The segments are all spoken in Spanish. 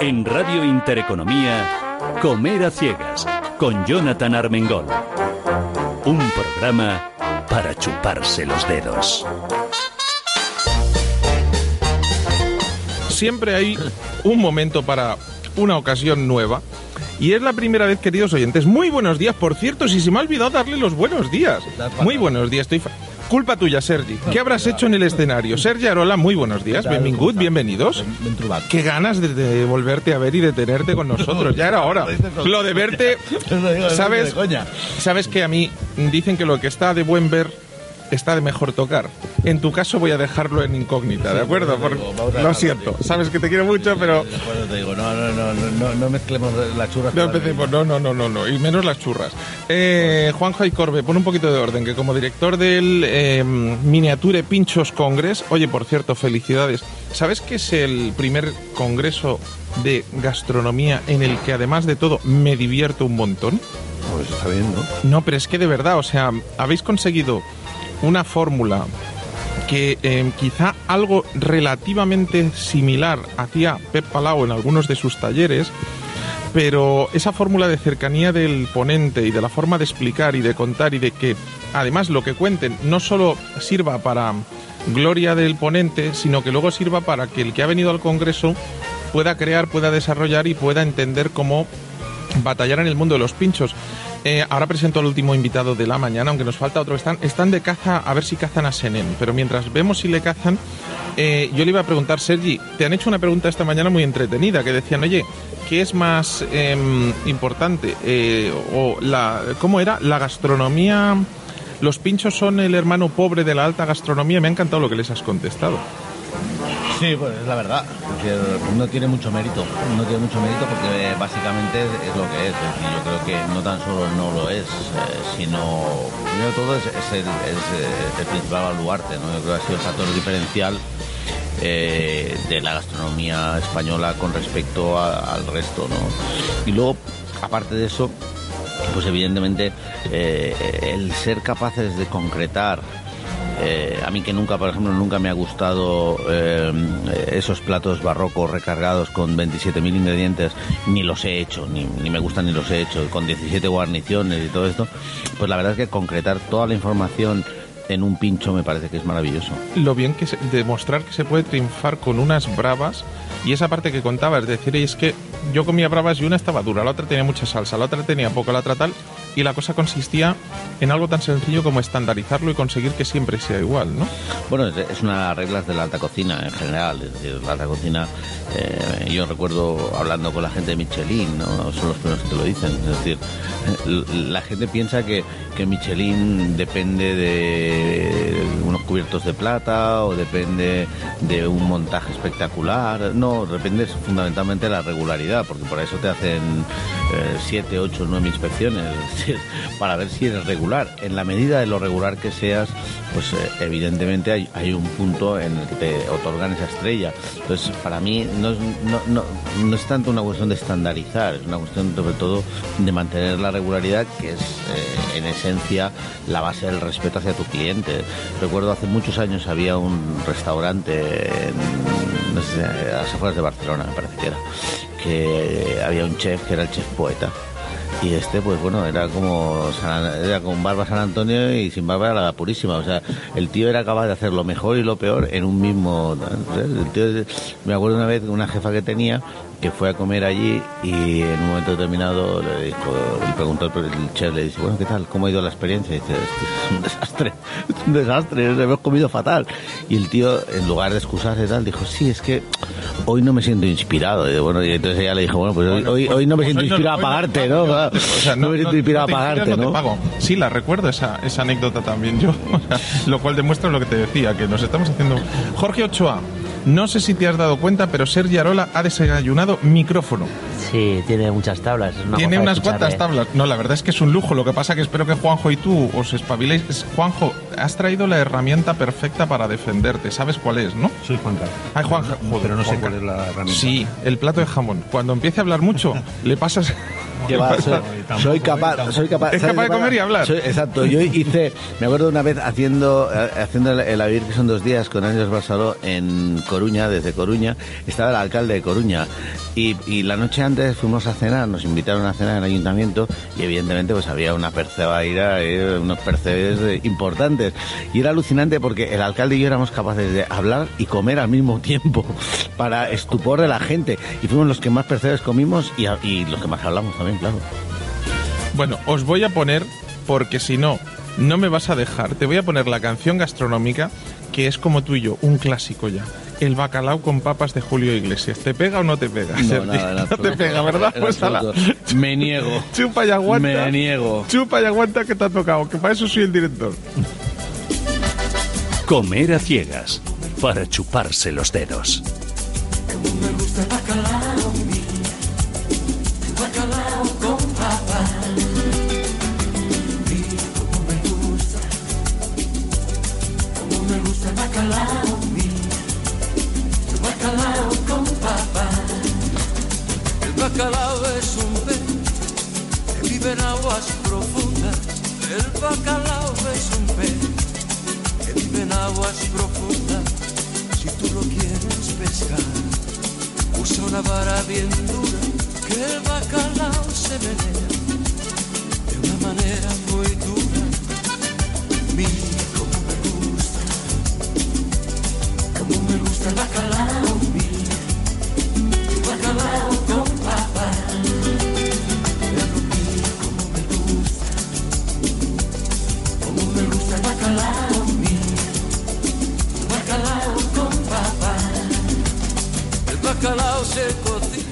En Radio Intereconomía, Comer a Ciegas, con Jonathan Armengol. Un programa para chuparse los dedos. Siempre hay un momento para una ocasión nueva. Y es la primera vez, queridos oyentes. Muy buenos días, por cierto, si se me ha olvidado darle los buenos días. Muy buenos días, estoy... fa- Culpa tuya, Sergi. ¿Qué habrás hecho en el escenario? Sergi Arola, muy buenos días. Benvingut, bienvenidos. Qué ganas de, de volverte a ver y de tenerte con nosotros. Ya era hora. Lo de verte, ¿sabes? Sabes que a mí dicen que lo que está de buen ver está de mejor tocar. En tu caso voy a dejarlo en incógnita, ¿de acuerdo? lo siento. Sabes que te quiero mucho, pero Por eso te digo, no, no, no, no, mezclemos las churras. no empecemos. No, no, no, no, no. Y menos las churras. Eh, Juanjo y Corbe, pon un poquito de orden, que como director del eh, Miniature Pinchos Congress, oye, por cierto, felicidades. ¿Sabes que es el primer congreso de gastronomía en el que además de todo me divierto un montón? Pues está bien, ¿no? No, pero es que de verdad, o sea, habéis conseguido una fórmula que eh, quizá algo relativamente similar hacía Pep Palau en algunos de sus talleres, pero esa fórmula de cercanía del ponente y de la forma de explicar y de contar y de que además lo que cuenten no solo sirva para gloria del ponente, sino que luego sirva para que el que ha venido al Congreso pueda crear, pueda desarrollar y pueda entender cómo batallar en el mundo de los pinchos. Eh, ahora presento al último invitado de la mañana, aunque nos falta otro. Están, están de caza, a ver si cazan a Senem. Pero mientras vemos si le cazan, eh, yo le iba a preguntar, Sergi, te han hecho una pregunta esta mañana muy entretenida, que decían, oye, ¿qué es más em, importante? Eh, o la, ¿Cómo era? La gastronomía... Los pinchos son el hermano pobre de la alta gastronomía. Me ha encantado lo que les has contestado. Sí, pues es la verdad. No tiene mucho mérito. No tiene mucho mérito porque eh, básicamente es, lo que es. Decir, yo creo que no tan solo no lo es, eh, sino, primero todo, es, eh, el principal baluarte. ¿no? Yo creo que ha sido el factor diferencial de la gastronomía española con respecto al resto. ¿no? Y luego, aparte de eso, pues evidentemente el ser capaces de concretar eh, a mí que nunca, por ejemplo, nunca me ha gustado eh, esos platos barrocos recargados con 27.000 ingredientes, ni los he hecho, ni, ni me gustan ni los he hecho, con 17 guarniciones y todo esto, pues la verdad es que concretar toda la información en un pincho me parece que es maravilloso. lo bien que se, demostrar que se puede triunfar con unas bravas y esa parte que contaba, es decir, es que yo comía bravas y una estaba dura, la otra tenía mucha salsa, la otra tenía poco, la otra tal, y la cosa consistía en algo tan sencillo como estandarizarlo y conseguir que siempre sea igual, ¿no? Bueno, es, una reglas de la alta cocina en general. Es decir, la alta cocina, eh, yo recuerdo hablando con la gente de Michelin, ¿no? son los primeros que te lo dicen. Es decir, la gente piensa que, que Michelin depende de unos cubiertos de plata o depende de un montaje espectacular. No, depende fundamentalmente de la regularidad, porque por eso te hacen 7, 8, 9 inspecciones para ver si eres regular. En la medida de lo regular que seas, pues eh, evidentemente hay, hay un punto en el que te otorgan esa estrella. Entonces, para mí no es, no, no, no es tanto una cuestión de estandarizar, es una cuestión sobre todo de mantener la regularidad, que es eh, en esencia la base del respeto hacia tu cliente. Recuerdo hace muchos años había un restaurante en, no sé, a las afueras de Barcelona, me parece que era, que había un chef que era el chef poeta. Y este, pues bueno, era como San- era con barba San Antonio y sin barba era purísima. O sea, el tío era capaz de hacer lo mejor y lo peor en un mismo. El tío- me acuerdo una vez una jefa que tenía que fue a comer allí y en un momento determinado le dijo, le preguntó el, chef, le dice, bueno, ¿qué tal? ¿Cómo ha ido la experiencia? Y dice, "Esto es un desastre, es un desastre, hemos comido fatal. Y el tío, en lugar de excusarse y tal, dijo, sí, es que hoy no me siento inspirado. Y, bueno, y entonces ella le dijo, bueno, pues hoy, hoy, hoy no me Pues siento no- inspirado a no pagarte, ¿no? Claro, O sea, no me siento inspirado a pagarte, no te ¿no? pago. Sí, la recuerdo esa, esa anécdota también yo, lo cual demuestra lo que te decía, que nos estamos haciendo... Jorge Ochoa, no sé si te has dado cuenta, pero Sergi Arola ha desayunado micrófono. Sí, tiene muchas tablas. es una Tiene unas cuantas tablas. No, la verdad es que es un lujo. Lo que pasa que espero que Juanjo y tú os espabiléis. Es- Juanjo, has traído la herramienta perfecta para defenderte. ¿Sabes cuál es, no? Soy Juan Carlos. Ay, Juan, Pero no sé cuál es la herramienta. Sí, el plato de jamón. Cuando empiece a hablar mucho, le pasas Soy, soy capaz, soy capaz. Es ¿sabes capaz de comer y hablar. Soy- exacto. Yo hice, me acuerdo una vez haciendo, eh, haciendo el, el Avir, que son dos días con Ángeles Barceló en Coruña, desde Coruña. Estaba el alcalde de Coruña y, y la noche antes fuimos a cenar, nos invitaron a cenar en el ayuntamiento y evidentemente pues había una percebaira, eh, unos percebes eh, importantes. Y era alucinante porque el alcalde y yo éramos capaces de hablar y comer al mismo tiempo para estupor de la gente. Y fuimos los que más percebes comimos y los que más hablamos también, claro. Bueno, os voy a poner, porque si no, no me vas a dejar. Te voy a poner la canción gastronómica, que es como tú y yo, un clásico ya. El bacalao con papas de Julio Iglesias. ¿Te pega o no te pega? No, nada, no te pega, ¿verdad? Pues ala. Me niego. Chupa y aguanta. Me niego. Chupa y aguanta que te ha tocado, que para eso soy el director. Comer a ciegas, para chuparse los dedos. El bacalao es un pez que vive en aguas profundas. El bacalao es un pez que vive en aguas profundas. Si tú lo quieres pescar, usa una vara bien dura que el bacalao se menea de una manera muy dura. Mira cómo me gusta, cómo me gusta el bacalao. Mira, el bacalao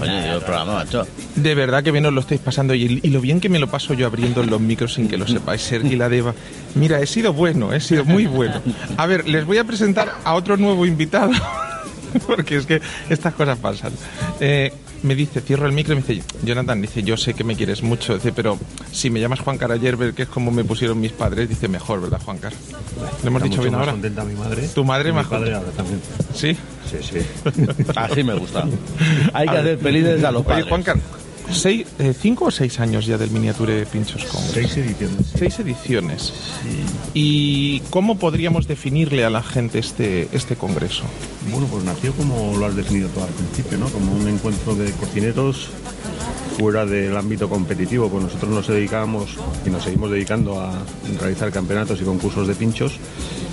El programa, macho. De verdad que bien os lo estáis pasando y, lo bien que me lo paso yo abriendo los micros sin que lo sepáis, Sergi Ladeva. Mira, he sido bueno, he sido muy bueno. A ver, les voy a presentar a otro nuevo invitado, porque es que estas cosas pasan. Eh, me dice, cierro el micro y me dice, Jonathan, dice, yo sé que me quieres mucho, dice, pero si me llamas Juan Carayerber, que es como me pusieron mis padres, dice, mejor, ¿verdad, Juan Car? ¿Lo hemos Está dicho bien ahora? contenta mi madre. Tu madre más mi padre ahora también. Sí. Sí, sí. Así me gusta. Hay que hacer felices a los Oye, padres. Juan Car, seis, eh, ¿cinco o seis años ya del Miniature Pinchos Congress? Seis ediciones. Seis ediciones. ¿Y cómo podríamos definirle a la gente este, este congreso? Bueno, pues nació como lo has definido tú al principio, ¿no? Como un encuentro de cocineros fuera del ámbito competitivo, pues nosotros nos dedicábamos y nos seguimos dedicando a realizar campeonatos y concursos de pinchos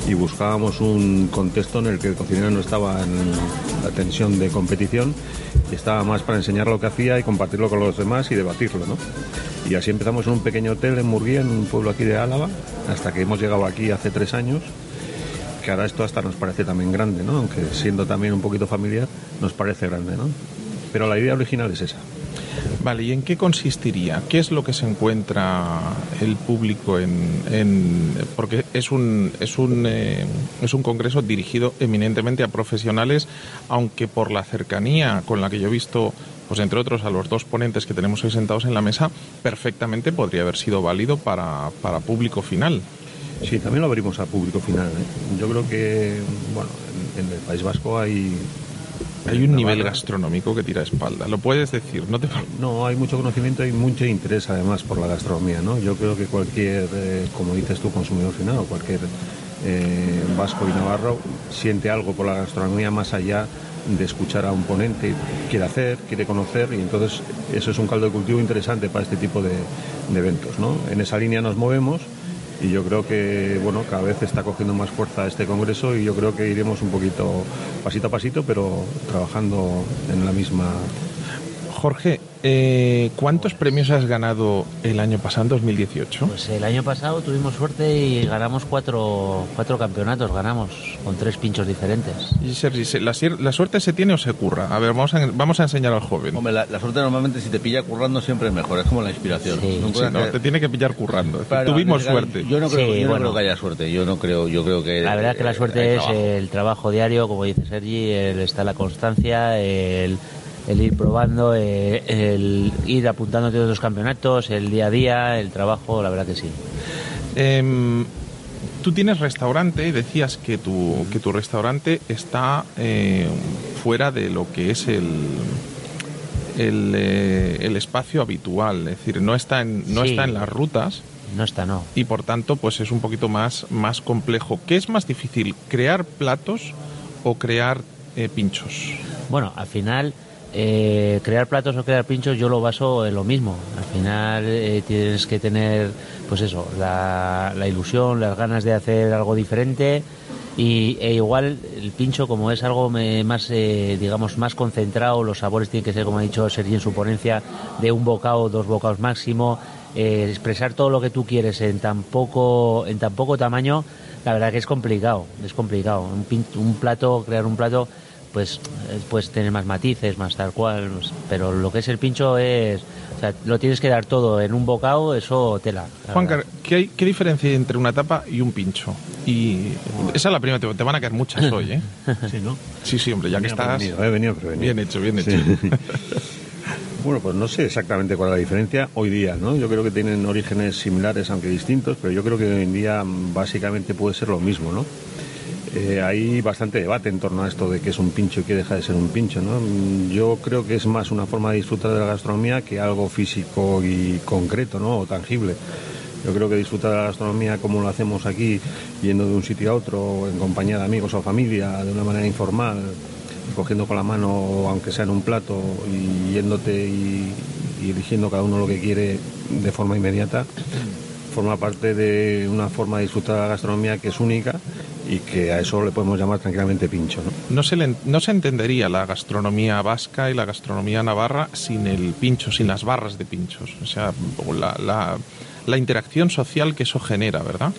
y buscábamos un contexto en el que el cocinero no estaba en la tensión de competición y estaba más para enseñar lo que hacía y compartirlo con los demás y debatirlo, ¿no? Y así empezamos en un pequeño hotel en Murguía, en un pueblo aquí de Álava, hasta que hemos llegado aquí hace tres años que ahora esto hasta nos parece también grande, ¿no? Aunque siendo también un poquito familiar, nos parece grande, ¿no? Pero la idea original es esa. Vale, ¿y en qué consistiría? ¿Qué es lo que se encuentra el público en...? porque es un, es, un, eh, es un congreso dirigido eminentemente a profesionales, aunque por la cercanía con la que yo he visto, pues entre otros a los dos ponentes que tenemos hoy sentados en la mesa, perfectamente podría haber sido válido para, para público final. Sí, también lo abrimos a público final. ¿eh? Yo creo que, bueno, en, en el País Vasco hay... Hay un nivel gastronómico que tira espalda, lo puedes decir, no te No, hay mucho conocimiento y mucho interés además por la gastronomía, ¿no? Yo creo que cualquier, eh, como dices tú, consumidor final o cualquier eh, vasco y navarro siente algo por la gastronomía más allá de escuchar a un ponente, quiere hacer, quiere conocer y entonces eso es un caldo de cultivo interesante para este tipo de, de eventos, ¿no? En esa línea nos movemos y yo creo que bueno cada vez está cogiendo más fuerza este congreso y yo creo que iremos un poquito pasito a pasito pero trabajando en la misma Jorge, eh, ¿cuántos premios has ganado el año pasado, en 2018? Pues el año pasado tuvimos suerte y ganamos cuatro, cuatro campeonatos, ganamos con tres pinchos diferentes. Y Sergi, ¿se- ¿la, suerte se tiene o se curra? A ver, vamos a, vamos a enseñar al joven. Hombre, la, la suerte normalmente si te pilla currando siempre es mejor, es como la inspiración. Sí. No Sí, puedes no, hacer- te tiene que pillar currando. Pero Tuvimos suerte. Yo no creo, Sí, yo no bueno. creo que haya suerte. Yo no creo, yo creo que La verdad es que la eh, suerte es trabajo. el trabajo diario, como dice Sergi, el, está la constancia, el, el ir probando, eh, el ir apuntándote a otros campeonatos, el día a día, el trabajo, la verdad que sí. Em, tú tienes restaurante y decías que tu, que tu restaurante está eh, fuera de lo que es el, el, eh, el espacio habitual, es decir, no está en, no Sí. está en las rutas No está, no. y por tanto pues es un poquito más, más complejo. ¿Qué es más difícil, crear platos o crear pinchos? Bueno, al final, eh, crear platos o crear pinchos yo lo baso en lo mismo. Al final eh, tienes que tener, pues eso, la, la ilusión, las ganas de hacer algo diferente. Y e igual el pincho, como es algo me- más, eh, digamos, más concentrado, los sabores tienen que ser, como ha dicho Sergi en su ponencia, de un bocado, dos bocados máximo. expresar todo lo que tú quieres en tan poco, en tan poco tamaño, la verdad que es complicado, es complicado. Un, pin- un plato, crear un plato, pues eh, puedes tener más matices, más tal cual, pero lo que es el pincho es, o sea, lo tienes que dar todo en un bocado, eso tela. la Juan, verdad. ¿qué, hay, ¿qué diferencia hay entre una tapa y un pincho? Y esa es la primera, te, te van a caer muchas hoy, ¿eh? Sí, ¿no? Sí, sí, hombre, ya que Venía estás... prevenido, he venido prevenido. Bien hecho, bien hecho. Sí. Bueno, pues no sé exactamente cuál es la diferencia hoy día, ¿no? Yo creo que tienen orígenes similares, aunque distintos, pero yo creo que hoy en día básicamente puede ser lo mismo, ¿no? Eh, hay bastante debate en torno a esto de qué es un pincho y qué deja de ser un pincho. Mm, Yo creo que es más una forma de disfrutar de la gastronomía que algo físico y concreto, ¿no? O tangible. Yo creo que disfrutar de la gastronomía como lo hacemos aquí, yendo de un sitio a otro, en compañía de amigos o familia, de una manera informal, cogiendo con la mano, aunque sea en un plato, y yéndote y, y eligiendo cada uno lo que quiere de forma inmediata, forma parte de una forma de disfrutar de la gastronomía que es única y que a eso le podemos llamar tranquilamente pincho. ¿no? No se, le- no se entendería la gastronomía vasca y la gastronomía navarra sin el pincho, sin las barras de pinchos. O sea, la, la- la interacción social que eso genera, ¿verdad?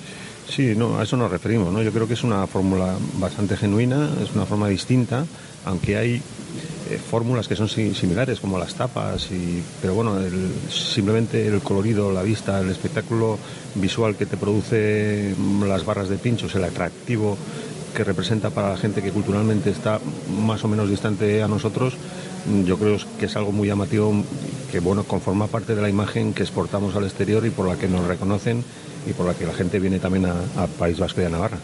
Sí, no, a eso nos referimos. ¿no? Yo creo que es una fórmula bastante genuina, es una forma distinta, aunque hay eh, fórmulas que son si- similares, como las tapas, y, pero bueno, simplemente el colorido, la vista, el espectáculo visual que te produce mm, las barras de pinchos, el atractivo que representa para la gente que culturalmente está más o menos distante a nosotros, mm, yo creo que es algo muy llamativo que bueno conforma parte de la imagen que exportamos al exterior y por la que nos reconocen y por la que la gente viene también a, a País Vasco y a Navarra.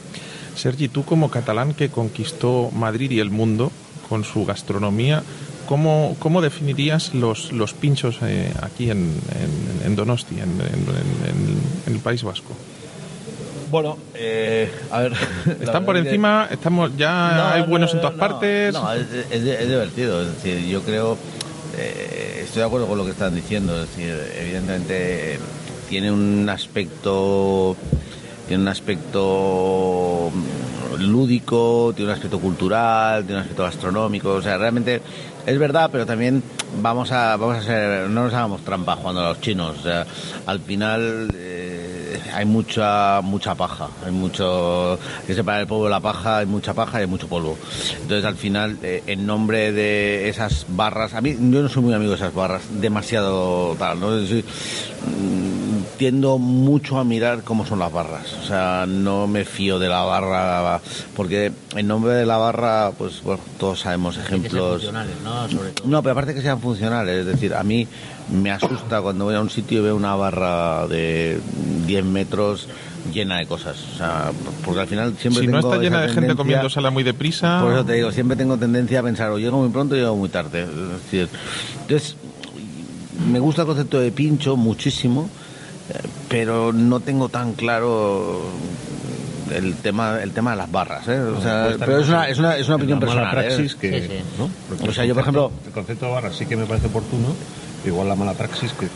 Sergi, tú como catalán que conquistó Madrid y el mundo con su gastronomía, ¿cómo, cómo definirías los, los pinchos eh, aquí en, en- en Donosti, en, en- en- en el País Vasco? Bueno, eh, a ver. ¿Están por que- encima? ¿Estamos ya No, hay no, buenos en todas partes? No, es, es- es divertido. Es decir, yo creo. eh, estoy de acuerdo con lo que están diciendo. Es decir, evidentemente eh, tiene un aspecto. Tiene un aspecto lúdico, tiene un aspecto cultural, tiene un aspecto gastronómico. O sea, realmente es verdad, pero también vamos a, vamos a ser, no nos hagamos trampa jugando a los chinos. O sea, al final eh, hay mucha, mucha paja, hay mucho, que separar el polvo de la paja, hay mucha paja y hay mucho polvo. Entonces al final, eh, en nombre de esas barras, a mí yo no soy muy amigo de esas barras, demasiado tal, ¿no? Es decir, tiendo mucho a mirar cómo son las barras. O sea, no me fío de la barra, porque en nombre de la barra, pues bueno, todos sabemos Tienen que ejemplos. funcionales, ¿no? Sobre todo. No, pero aparte que sean funcionales, es decir, a mí me asusta cuando voy a un sitio y veo una barra de 10 metros llena de cosas. O sea, porque al final siempre si no tengo está llena de gente tendencia- comiéndosela muy deprisa... Por eso te digo, siempre tengo tendencia a pensar o llego muy pronto o llego muy tarde. Es decir, entonces, me gusta el concepto de pincho muchísimo, pero no tengo tan claro el tema el tema de las barras. ¿eh? O sea, pero es una, es una, es una opinión personal. ¿eh? praxis que, Sí, sí. ¿no? Porque O sea, el yo, por concepto- ejemplo- El concepto de barra sí que me parece oportuno, igual la mala praxis, que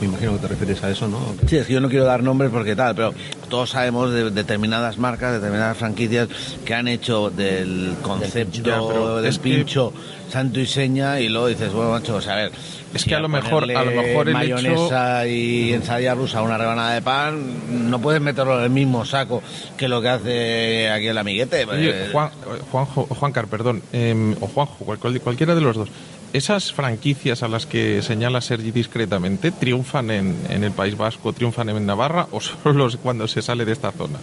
me imagino que te refieres a eso, ¿no? Sí, es que yo no quiero dar nombres porque tal, pero todos sabemos de determinadas marcas, determinadas franquicias que han hecho del concepto Ya, del que- pincho santo y seña y luego dices, bueno, macho, o sea, a ver. Es que a lo mejor- a lo mejor el mayonesa y ensalada rusa a una rebanada de pan, no puedes meterlo en el mismo saco que lo que hace aquí el amiguete. Oye, Eh, Juan, Juanjo, Juancar, perdón, em, o Juanjo, cual- cual- cualquiera de los dos. ¿Esas franquicias a las que señala Sergi discretamente triunfan en, en el País Vasco, triunfan en Navarra o solo cuando se sale de esta zona?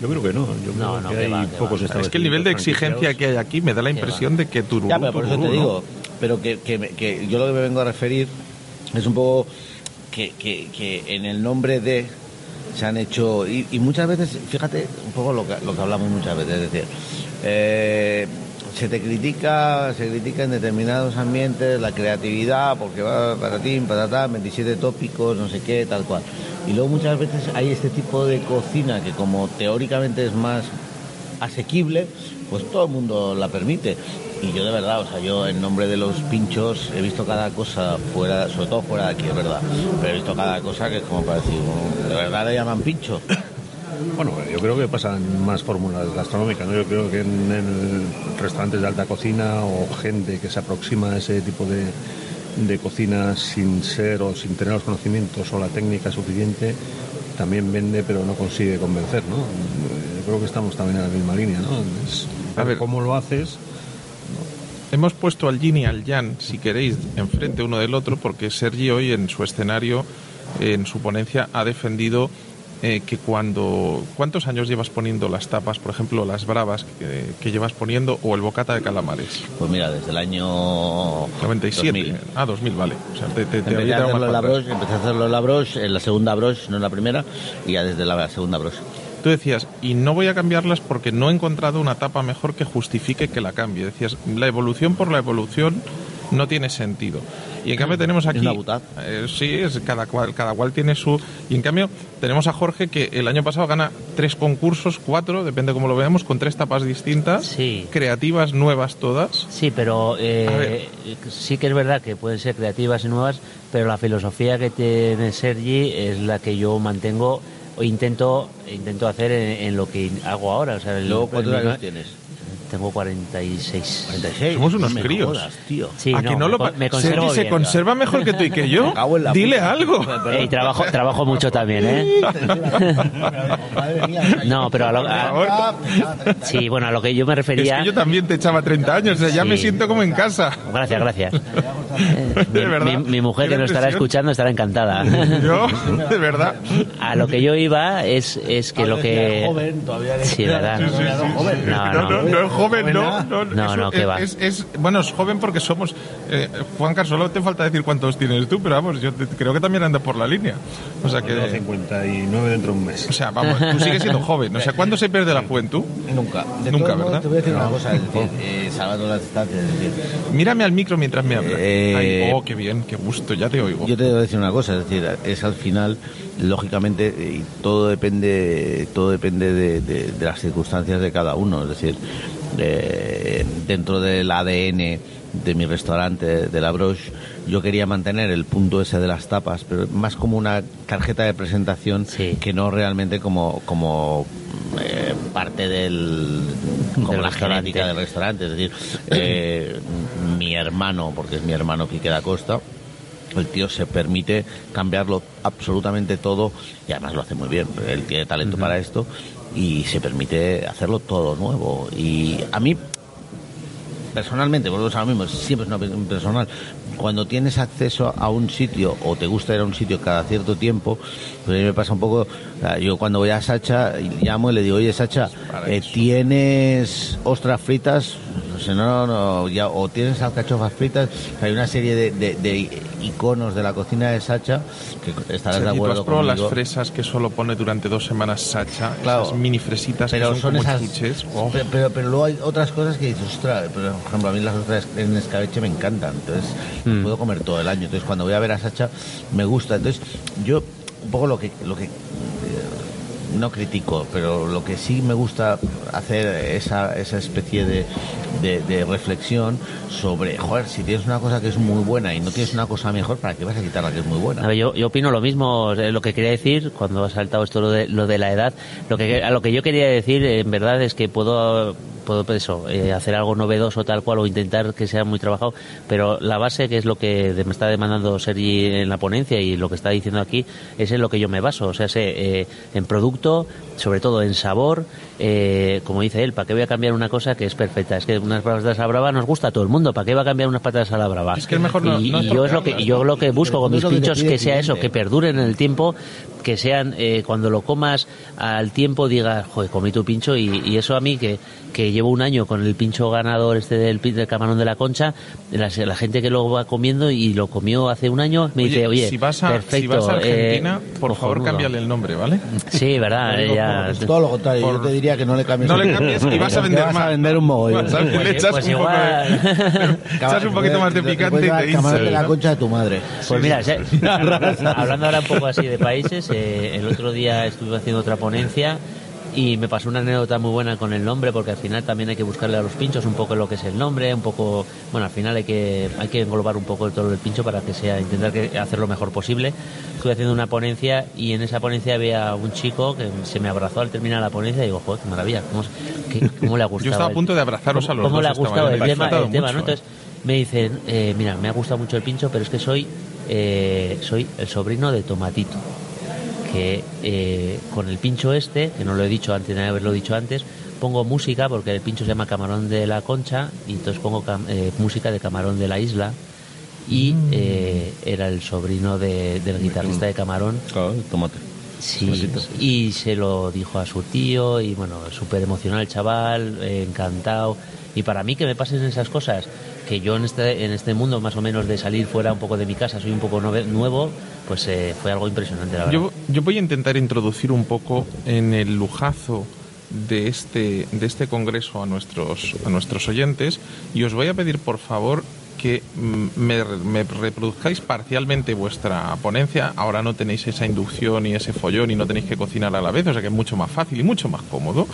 Yo creo que no. Yo No, creo no, que que hay va, que pocos. Es que el nivel de exigencia que hay aquí me da la Que impresión de que tururú, Ya, pero por eso te ¿no? Pero que, que, que yo lo que me vengo a referir es un poco que, que, en el nombre de se han hecho, y, muchas veces, fíjate un poco lo que, lo que hablamos muchas veces, es decir, eh, se te critica, se critica en determinados ambientes la creatividad, porque va para ti, patatá, 27 tópicos, no sé qué, tal cual. Y luego muchas veces hay este tipo de cocina que como teóricamente es más asequible, pues todo el mundo la permite. Y yo de verdad, o sea, yo en nombre de los pinchos he visto cada cosa fuera, sobre todo fuera de aquí, es verdad, pero he visto cada cosa que es como para decir, "Oh, ¿de verdad le llaman pincho? Bueno, yo creo que pasan más fórmulas gastronómicas, ¿no? Yo creo que en, en restaurantes de alta cocina o gente que se aproxima a ese tipo de, de cocina sin ser o sin tener los conocimientos o la técnica suficiente, también vende pero no consigue convencer, ¿no? Yo creo que estamos también en la misma línea, ¿no? Es A ver. cómo lo haces. Hemos puesto al Yin y al Yang, si queréis, enfrente uno del otro, porque Sergi hoy en su escenario, en su ponencia, ha defendido eh, que cuando... ¿Cuántos años llevas poniendo las tapas, por ejemplo, las bravas que, que llevas poniendo o el bocata de calamares? Pues mira, desde el año 97. 2000. Ah, 2000, vale. O sea, te, te- Empecé a, hacerlo la para atrás. broche, empecé a hacerlo en la broche, en la segunda broche, no en la primera, y ya desde la segunda broche. Tú decías, y no voy a cambiarlas porque no he encontrado una tapa mejor que justifique que la cambie. Decías, la evolución por la evolución no tiene sentido. Y en cambio tenemos aquí... una eh, sí, es cada cual, cada cual tiene su... Y en cambio tenemos a Jorge que el año pasado gana tres concursos, cuatro, depende cómo lo veamos, con tres tapas distintas, Sí. creativas, nuevas todas. Sí, pero eh, sí que es verdad que pueden ser creativas y nuevas, pero la filosofía que tiene Sergi es la que yo mantengo o intento intento hacer en, en lo que hago ahora. O sea, el- Luego, ¿cuántos años tienes? Tengo 46. 46. Somos unos Me críos. jodas, tío. Sí, ¿A que no, me, lo con- pa- me conservo Sergi se bien. conserva mejor que tú y que yo. Dile puta. algo. Ey, trabajo, trabajo mucho también, ¿eh? Madre mía, No, pero a lo- a- a- Sí, bueno, a lo que yo me Es refería... que yo también te echaba 30 años, o sea, ya me siento como en casa. Gracias, gracias. De mi, verdad. mi- mi mujer que nos estará escuchando estará encantada. Yo, de verdad. A lo que yo iba es, es que lo que... joven, todavía Sí, ¿verdad? No, No, no, no es joven, no. No, No, es, que va. Es, es- bueno, es joven porque somos. Eh, Juan Carlos, solo te falta decir cuántos tienes tú, pero vamos, yo te- creo que también andas por la línea. O sea que. 59 dentro de un mes. O sea, vamos, tú sigues siendo joven. O sea, ¿cuándo se pierde la juventud? Nunca. De Nunca, ¿verdad? Te voy a decir una cosa, es decir, eh, salvando las distancias, Mírame al micro mientras me hablas. Eh, Ay, oh, qué bien, qué gusto, ya te oigo. Yo te voy a decir una cosa, es decir, es al final, lógicamente, eh, y todo depende, todo depende de, de- de las circunstancias de cada uno. Es decir, eh, dentro del ADN de mi restaurante, de la Broche, yo quería mantener el punto ese de las tapas, pero más como una tarjeta de presentación Sí. que no realmente como, como eh, parte del como Del la genética del restaurante. Es decir, eh, mi hermano, porque es mi hermano Quique da Costa, el tío se permite cambiarlo absolutamente todo y además lo hace muy bien. Él tiene talento para esto y se permite hacerlo todo nuevo. Y a mí, personalmente, volvemos a lo mismo, siempre es una opinión personal. Cuando tienes acceso a un sitio o te gusta ir a un sitio cada cierto tiempo, pues a mí me pasa un poco. Yo cuando voy a Sacha llamo y le digo, oye Sacha, eh, ¿tienes ostras fritas? O sea, no, no, ya, o tienes alcachofas fritas. Hay una serie de, de- de iconos de la cocina de Sacha que estarás de Sergi, ¿tú acuerdo las fresas que solo pone durante dos semanas Sacha? Claro. Esas mini fresitas pero que son, son, como esas chuches. Oh. pero, pero, pero luego hay otras cosas que dices ostras pero, por ejemplo a mí las ostras en escabeche me encantan entonces Mm. puedo comer todo el año entonces cuando voy a ver a Sacha me gusta entonces yo un poco lo que lo que no critico, pero lo que sí me gusta hacer esa, esa especie de, de, de reflexión sobre, joder, si tienes una cosa que es muy buena y no tienes una cosa mejor, ¿para qué vas a quitar la que es muy buena? A ver, yo, yo opino lo mismo, lo que quería decir cuando ha saltado esto lo de, lo de la edad, lo que, a lo que yo quería decir en verdad es que puedo, puedo pues eso, eh, hacer algo novedoso tal cual o intentar que sea muy trabajado, pero la base que es lo que me está demandando Sergi en la ponencia y lo que está diciendo aquí es en lo que yo me baso, o sea, sé, eh, en producto, sobre todo en sabor, eh, como dice él, ¿para qué voy a cambiar una cosa que es perfecta? Es que unas patatas a la brava nos gusta a todo el mundo, ¿para qué va a cambiar unas patatas a la brava? Es que es mejor no- y, no y yo es lo que yo lo que busco con mis pinchos que sea eso, que perduren en el tiempo, que sean, eh, cuando lo comas al tiempo digas, joder, comí tu pincho y, y eso a mí que, que llevo un año con el pincho ganador este del, del camarón de la concha, la, la gente que lo va comiendo y lo comió hace un año me dice, oye, si vas a, perfecto, si vas a Argentina, eh, por favor, cojonudo". cámbiale el nombre, ¿vale? Sí, verdad, Digo, pues todo lo contrario, por- yo te diría que no le cambies. No le cambies y vas a vender vas más. a vender un mogollón. Vas a- Pues- le echas pues un poco de- igual. echas un poquito más de Te- te picante y te de la dices, concha de tu madre. Pues mira, se- hablando ahora un poco así de países, eh, el otro día estuve haciendo otra ponencia y me pasó una anécdota muy buena con el nombre porque al final también hay que buscarle a los pinchos un poco lo que es el nombre, un poco, bueno, al final hay que hay que englobar un poco el del pincho para que sea intentar que, hacer lo mejor posible. Estuve haciendo una ponencia y en esa ponencia había un chico que se me abrazó al terminar la ponencia y digo, joder, qué maravilla, cómo, qué- cómo le ha gustado. Yo estaba a punto de abrazaros a los cómo dos le ha gustado el tema, el encantado tema, mucho, ¿no? Entonces me dicen, eh, mira, me ha gustado mucho el pincho, pero es que soy eh, soy el sobrino de Tomatito que eh, con el pincho este, que no lo he dicho antes de haberlo dicho antes, pongo música porque el pincho se llama Camarón de la Concha y entonces pongo cam- eh, música de Camarón de la Isla y eh, era el sobrino de- del guitarrista de Camarón. Claro, tomate. Sí, y se lo dijo a su tío y bueno, súper emocional el chaval, eh, encantado. Y para mí que me pasen esas cosas, que yo en este, en este mundo más o menos de salir fuera un poco de mi casa, soy un poco nuevo, pues eh, fue algo impresionante, la verdad. Yo, yo voy a intentar introducir un poco en el lujazo de este, de este congreso a nuestros, a nuestros oyentes y os voy a pedir por favor que mm, me, me reproduzcáis parcialmente vuestra ponencia. Ahora no tenéis esa inducción y ese follón y no tenéis que cocinar a la vez, o sea que es mucho más fácil y mucho más cómodo.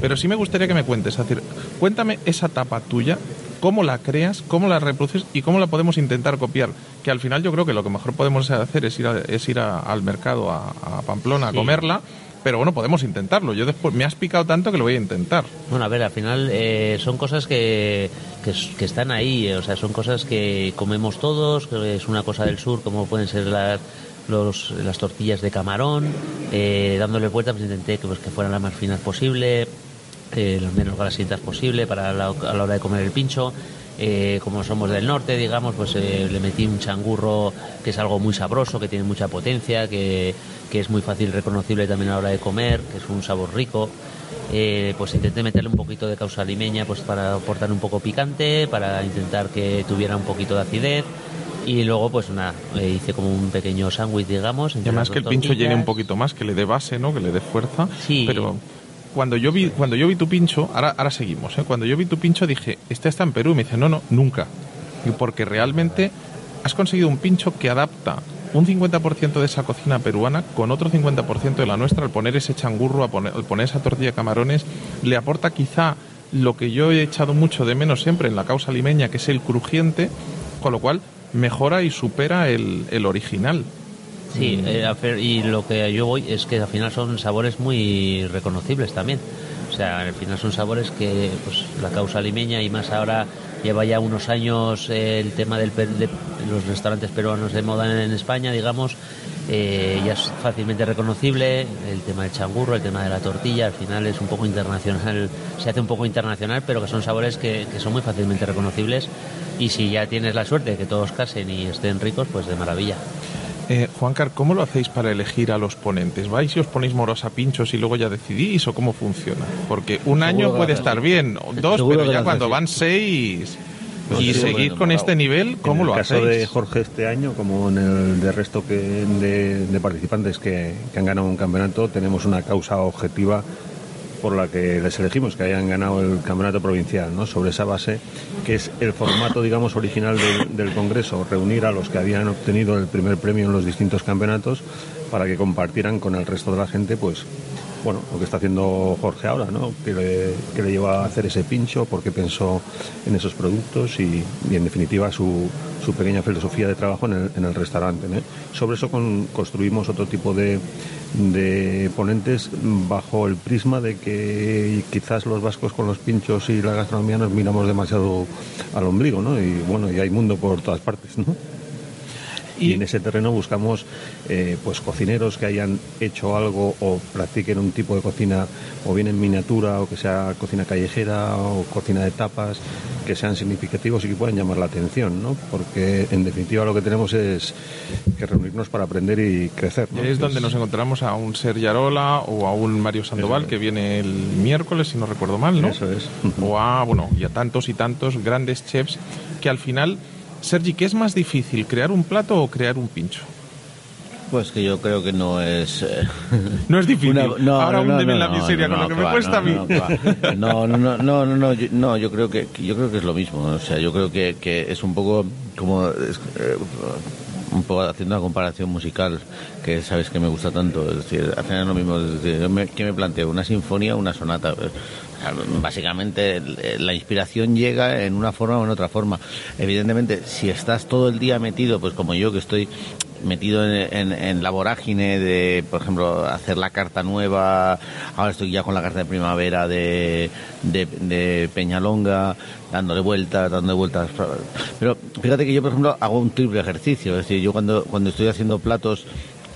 Pero sí me gustaría que me cuentes, es decir, cuéntame esa tapa tuya, cómo la creas, cómo la reproduces y cómo la podemos intentar copiar. Que al final yo creo que lo que mejor podemos hacer es ir, a- es ir a- al mercado, a, a Pamplona, a comerla. Pero bueno, podemos intentarlo. Yo después me has picado tanto que lo voy a intentar. Bueno, a ver, al final eh, son cosas que, que, están ahí, eh, o sea, son cosas que comemos todos, que es una cosa del sur, como pueden ser las, los, las tortillas de camarón, eh, dándole vuelta, pues intenté que, pues, que fueran las más finas posible, eh, las menos grasitas posible para la, a la hora de comer el pincho. Eh, como somos del norte, digamos, pues eh, le metí un changurro que es algo muy sabroso, que tiene mucha potencia, que, que es muy fácil reconocible también a la hora de comer, que es un sabor rico. Eh, pues intenté meterle un poquito de causa limeña pues para aportar un poco picante, para intentar que tuviera un poquito de acidez. Y luego, pues nada, hice como un pequeño sándwich, digamos. Además que el pincho llene un poquito más, que le dé base, ¿no? Que le dé fuerza. Sí. Pero cuando yo vi, cuando yo vi tu pincho, ahora, ahora seguimos, ¿eh? Cuando yo vi tu pincho dije, este está en Perú. Y me dice, no, no, nunca. Y porque realmente has conseguido un pincho que adapta un 50% de esa cocina peruana con otro 50% de la nuestra al poner ese changurro, a poner- al poner esa tortilla de camarones, le aporta quizá lo que yo he echado mucho de menos siempre en la causa limeña, que es el crujiente, con lo cual mejora y supera el, el original. Sí, eh, a ver, y lo que yo voy es que al final son sabores muy reconocibles también. O sea, al final son sabores que pues la causa limeña y más ahora lleva ya unos años eh, el tema del de los restaurantes peruanos de moda en España, digamos, eh, ya es fácilmente reconocible. El tema del changurro, el tema de la tortilla, al final es un poco internacional, se hace un poco internacional, pero que son sabores que, que son muy fácilmente reconocibles. Y si ya tienes la suerte de que todos casen y estén ricos, pues de maravilla. Eh, Juancar, ¿cómo lo hacéis para elegir a los ponentes? ¿Vais y os ponéis moros a pinchos y luego ya decidís o cómo funciona? Porque un año puede estar hacéis. bien, dos, Seguro pero ya cuando hacéis. van seis y sí, seguir con este nivel, ¿cómo en lo el caso hacéis? de Jorge este año, como en el de resto que de, de participantes que, que han ganado un campeonato, tenemos una causa objetiva por la que les elegimos que hayan ganado el campeonato provincial. Sobre esa base, que es el formato, digamos, original del, del Congreso, reunir a los que habían obtenido el primer premio en los distintos campeonatos para que compartieran con el resto de la gente, pues, bueno, lo que está haciendo Jorge ahora, ¿no? Que le, lleva a hacer ese pincho, porque pensó en esos productos y, en definitiva su, su pequeña filosofía de trabajo en el, restaurante. ¿no? Sobre eso con- construimos otro tipo de, de ponentes bajo el prisma de que quizás los vascos con los pinchos y la gastronomía nos miramos demasiado al ombligo, ¿no? Y bueno, y hay mundo por todas partes, ¿no? Y, Y- en ese terreno buscamos eh, pues cocineros que hayan hecho algo o practiquen un tipo de cocina o bien en miniatura o que sea cocina callejera o cocina de tapas que sean significativos y que puedan llamar la atención, ¿no? Porque en definitiva lo que tenemos es que reunirnos para aprender y crecer. ¿no? Es donde nos encontramos a un Sergi Arola o a un Mario Sandoval es. que viene el miércoles, si no recuerdo mal, ¿no? Eso es. O a, bueno, y a tantos y tantos grandes chefs que al final, Sergi, ¿qué es más difícil, crear un plato o crear un pincho? Pues que yo creo que no es... eh, No es difícil. una- no, Ahora húndeme no, en la miseria con lo que me cuesta a mí. no. No, no, no, no, yo, no, yo creo que yo creo que es lo mismo. O sea, yo creo que, que es un poco como es, eh, un poco haciendo una comparación musical que sabes que me gusta tanto. Es decir, es lo mismo. Es decir, me- ¿qué me planteo? ¿Una sinfonía o una sonata? Básicamente eh, la inspiración llega en una forma o en otra forma. Evidentemente, si estás todo el día metido, pues como yo que estoy metido en, en- en la vorágine de, por ejemplo, hacer la carta nueva. Ahora estoy ya con la carta de primavera de, de, de Peñalonga, dándole vueltas, dándole vueltas. Pero fíjate que yo, por ejemplo, hago un triple ejercicio. Es decir, yo cuando, cuando estoy haciendo platos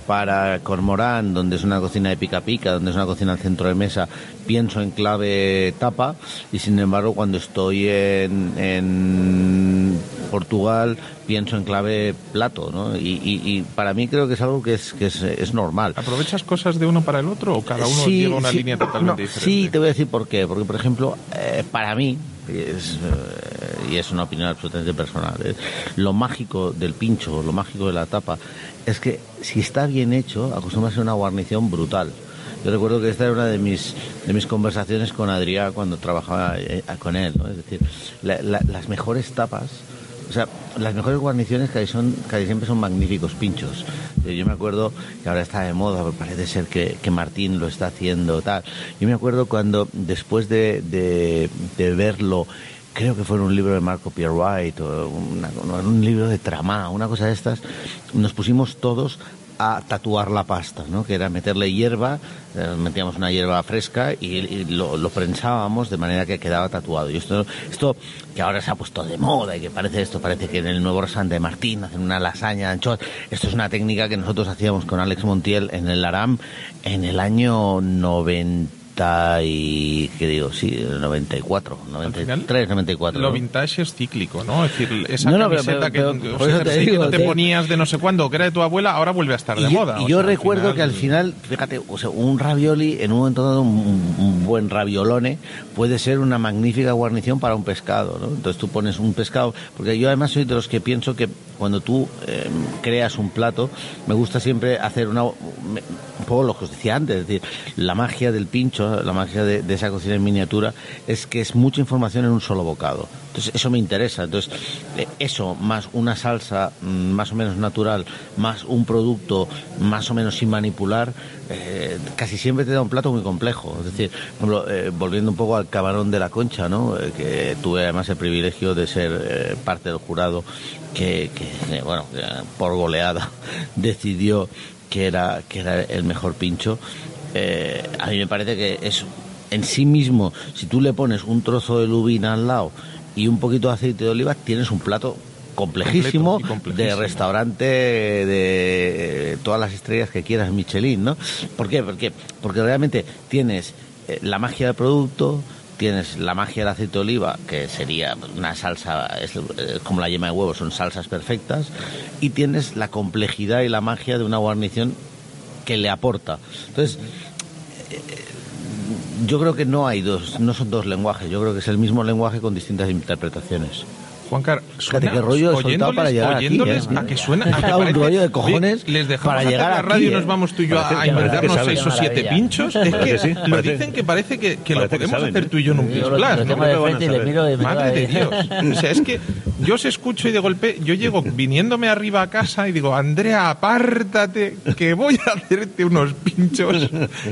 para Cormorán, donde es una cocina de pica pica, donde es una cocina al centro de mesa, pienso en clave tapa y sin embargo cuando estoy en, en Portugal pienso en clave plato, ¿no? Y, y- y para mí creo que es algo que es, que es, es normal. ¿Aprovechas cosas de uno para el otro o cada uno Sí, lleva una sí, línea totalmente no, diferente? Sí, te voy a decir por qué. Porque, por ejemplo, eh, para mí, es, eh, y es una opinión absolutamente personal, eh, lo mágico del pincho, lo mágico de la tapa, es que si está bien hecho, acostumbra a ser una guarnición brutal. Yo recuerdo que esta era una de mis, de mis conversaciones con Adrián cuando trabajaba eh, con él. ¿no? Es decir, la- la- las mejores tapas o sea, las mejores guarniciones casi, son, casi siempre son magníficos pinchos. Eh, Yo me acuerdo que ahora está de moda, pero parece ser que, que Martín lo está haciendo tal. Yo me acuerdo cuando después de, de, de verlo, creo que fue un libro de Marco Pierre White o una- un libro de Tramá, una cosa de estas, nos pusimos todos a tatuar la pasta, ¿no? que era meterle hierba, eh, metíamos una hierba fresca y, lo, prensábamos de manera que quedaba tatuado. Y esto, esto que ahora se ha puesto de moda y que parece esto, parece que en el nuevo restaurante de Martín hacen una lasaña de anchoas. Esto es una técnica que nosotros hacíamos con Alex Montiel en el Aram en el año 90 y, ¿qué digo? Sí, el 94, Al 93, final, 94. Lo ¿no? vintage es cíclico, ¿no? Es decir, esa No, no, pero- camiseta pero- que, o te no te ponías de no sé cuándo, que era de tu abuela, ahora vuelve a estar de y moda. y yo sea, al recuerdo que al final, fíjate, o sea, un ravioli, en un momento dado, un, un buen raviolone, puede ser una magnífica guarnición para un pescado, ¿no? Entonces tú pones un pescado, porque yo además soy de los que pienso que cuando tú eh, creas un plato, me gusta siempre hacer una, un poco lo que os decía antes, es decir, la magia del pincho, la magia de, esa cocina en miniatura, es que es mucha información en un solo bocado. Entonces eso me interesa. Entonces eh, eso más una salsa mm, más o menos natural, más un producto más o menos sin manipular, eh, casi siempre te da un plato muy complejo. Es decir, eh, volviendo un poco al camarón de la concha, ¿no? Eh, que tuve además el privilegio de ser parte del jurado que, que, bueno, por goleada decidió que era, que era el mejor pincho. Eh, a mí me parece que eso en sí mismo, si tú le pones un trozo de lubina al lado y un poquito de aceite de oliva, tienes un plato complejísimo, complejísimo. de restaurante de eh, todas las estrellas que quieras Michelin, ¿no? ¿Por qué? Porque, porque realmente tienes eh, la magia del producto, tienes la magia del aceite de oliva, que sería una salsa, es como la yema de huevo, son salsas perfectas, y tienes la complejidad y la magia de una guarnición que le aporta. Entonces, yo creo que no hay dos, no son dos lenguajes, yo creo que es el mismo lenguaje con distintas interpretaciones. Juan Car, Fíjate qué rollo soltado para llegar aquí, oyéndoles ¿eh? a que suena a que un rollo de cojones les dejamos para llegar la aquí, radio y ¿eh? nos vamos tú y yo Parece- a inventarnos seis o siete pinchos. Es que que sí, lo dicen que parece que, que lo que podemos saben, hacer ¿eh? tú y yo en un lo ¿no? tengo ¿Cómo de te van a Madre de Dios. O sea, es que yo se escucho y de golpe, yo llego viniéndome arriba a casa y digo, Andrea, apártate, que voy a hacerte unos pinchos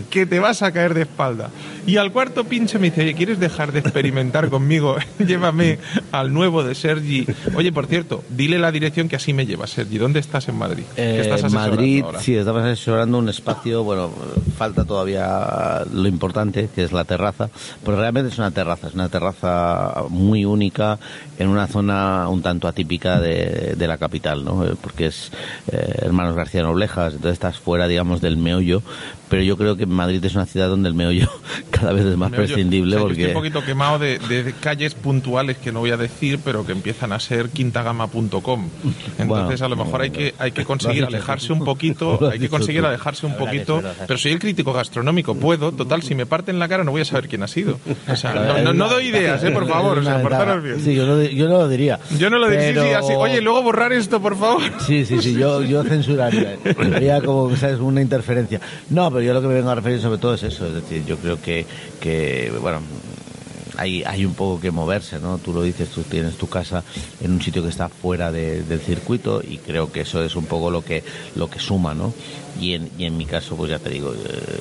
que te vas a caer de espalda. Y al cuarto pincho me dice, oye, ¿quieres dejar de experimentar conmigo? Llévame al nuevo de Sergi. Oye, por cierto, dile la dirección que así me lleva, Sergi. ¿Dónde estás en Madrid? ¿Qué Eh, estás Madrid, ahora? sí, estamos asesorando un espacio, bueno, falta todavía lo importante, que es la terraza, pero realmente es una terraza, es una terraza muy única en una zona un tanto atípica de, de la capital, ¿no? Eh, Porque es eh, Hermanos García Noblejas, entonces estás fuera, digamos, del meollo, pero yo creo que Madrid es una ciudad donde el meollo cada vez es más Me oye, prescindible o sea, yo porque... Estoy un poquito quemado de, de calles puntuales que no voy a decir, pero que empiezan a ser quintagama.com. Entonces, Bueno, a lo mejor hay que, hay que conseguir alejarse un poquito, hay que conseguir tú. alejarse un poquito. Pero soy el crítico gastronómico, puedo. Total, si me parten la cara no voy a saber quién ha sido. O sea, no, no- no doy ideas, eh, por favor. O sea, portaros bien. Sí, yo no, yo no lo diría. Yo no lo diría, sí, sí, Pero- así. Oye, luego borrar esto, por favor. Sí, sí, sí, yo, yo censuraría. Sería como, ¿sabes? Una interferencia. No, pero yo lo que me vengo a referir sobre todo es eso. Es decir, yo creo que, que bueno, hay, hay un poco que moverse, ¿no? Tú lo dices, tú tienes tu casa en un sitio que está fuera de- del circuito y creo que eso es un poco lo que, lo que suma, ¿no? Y en, y en mi caso, pues ya te digo, eh,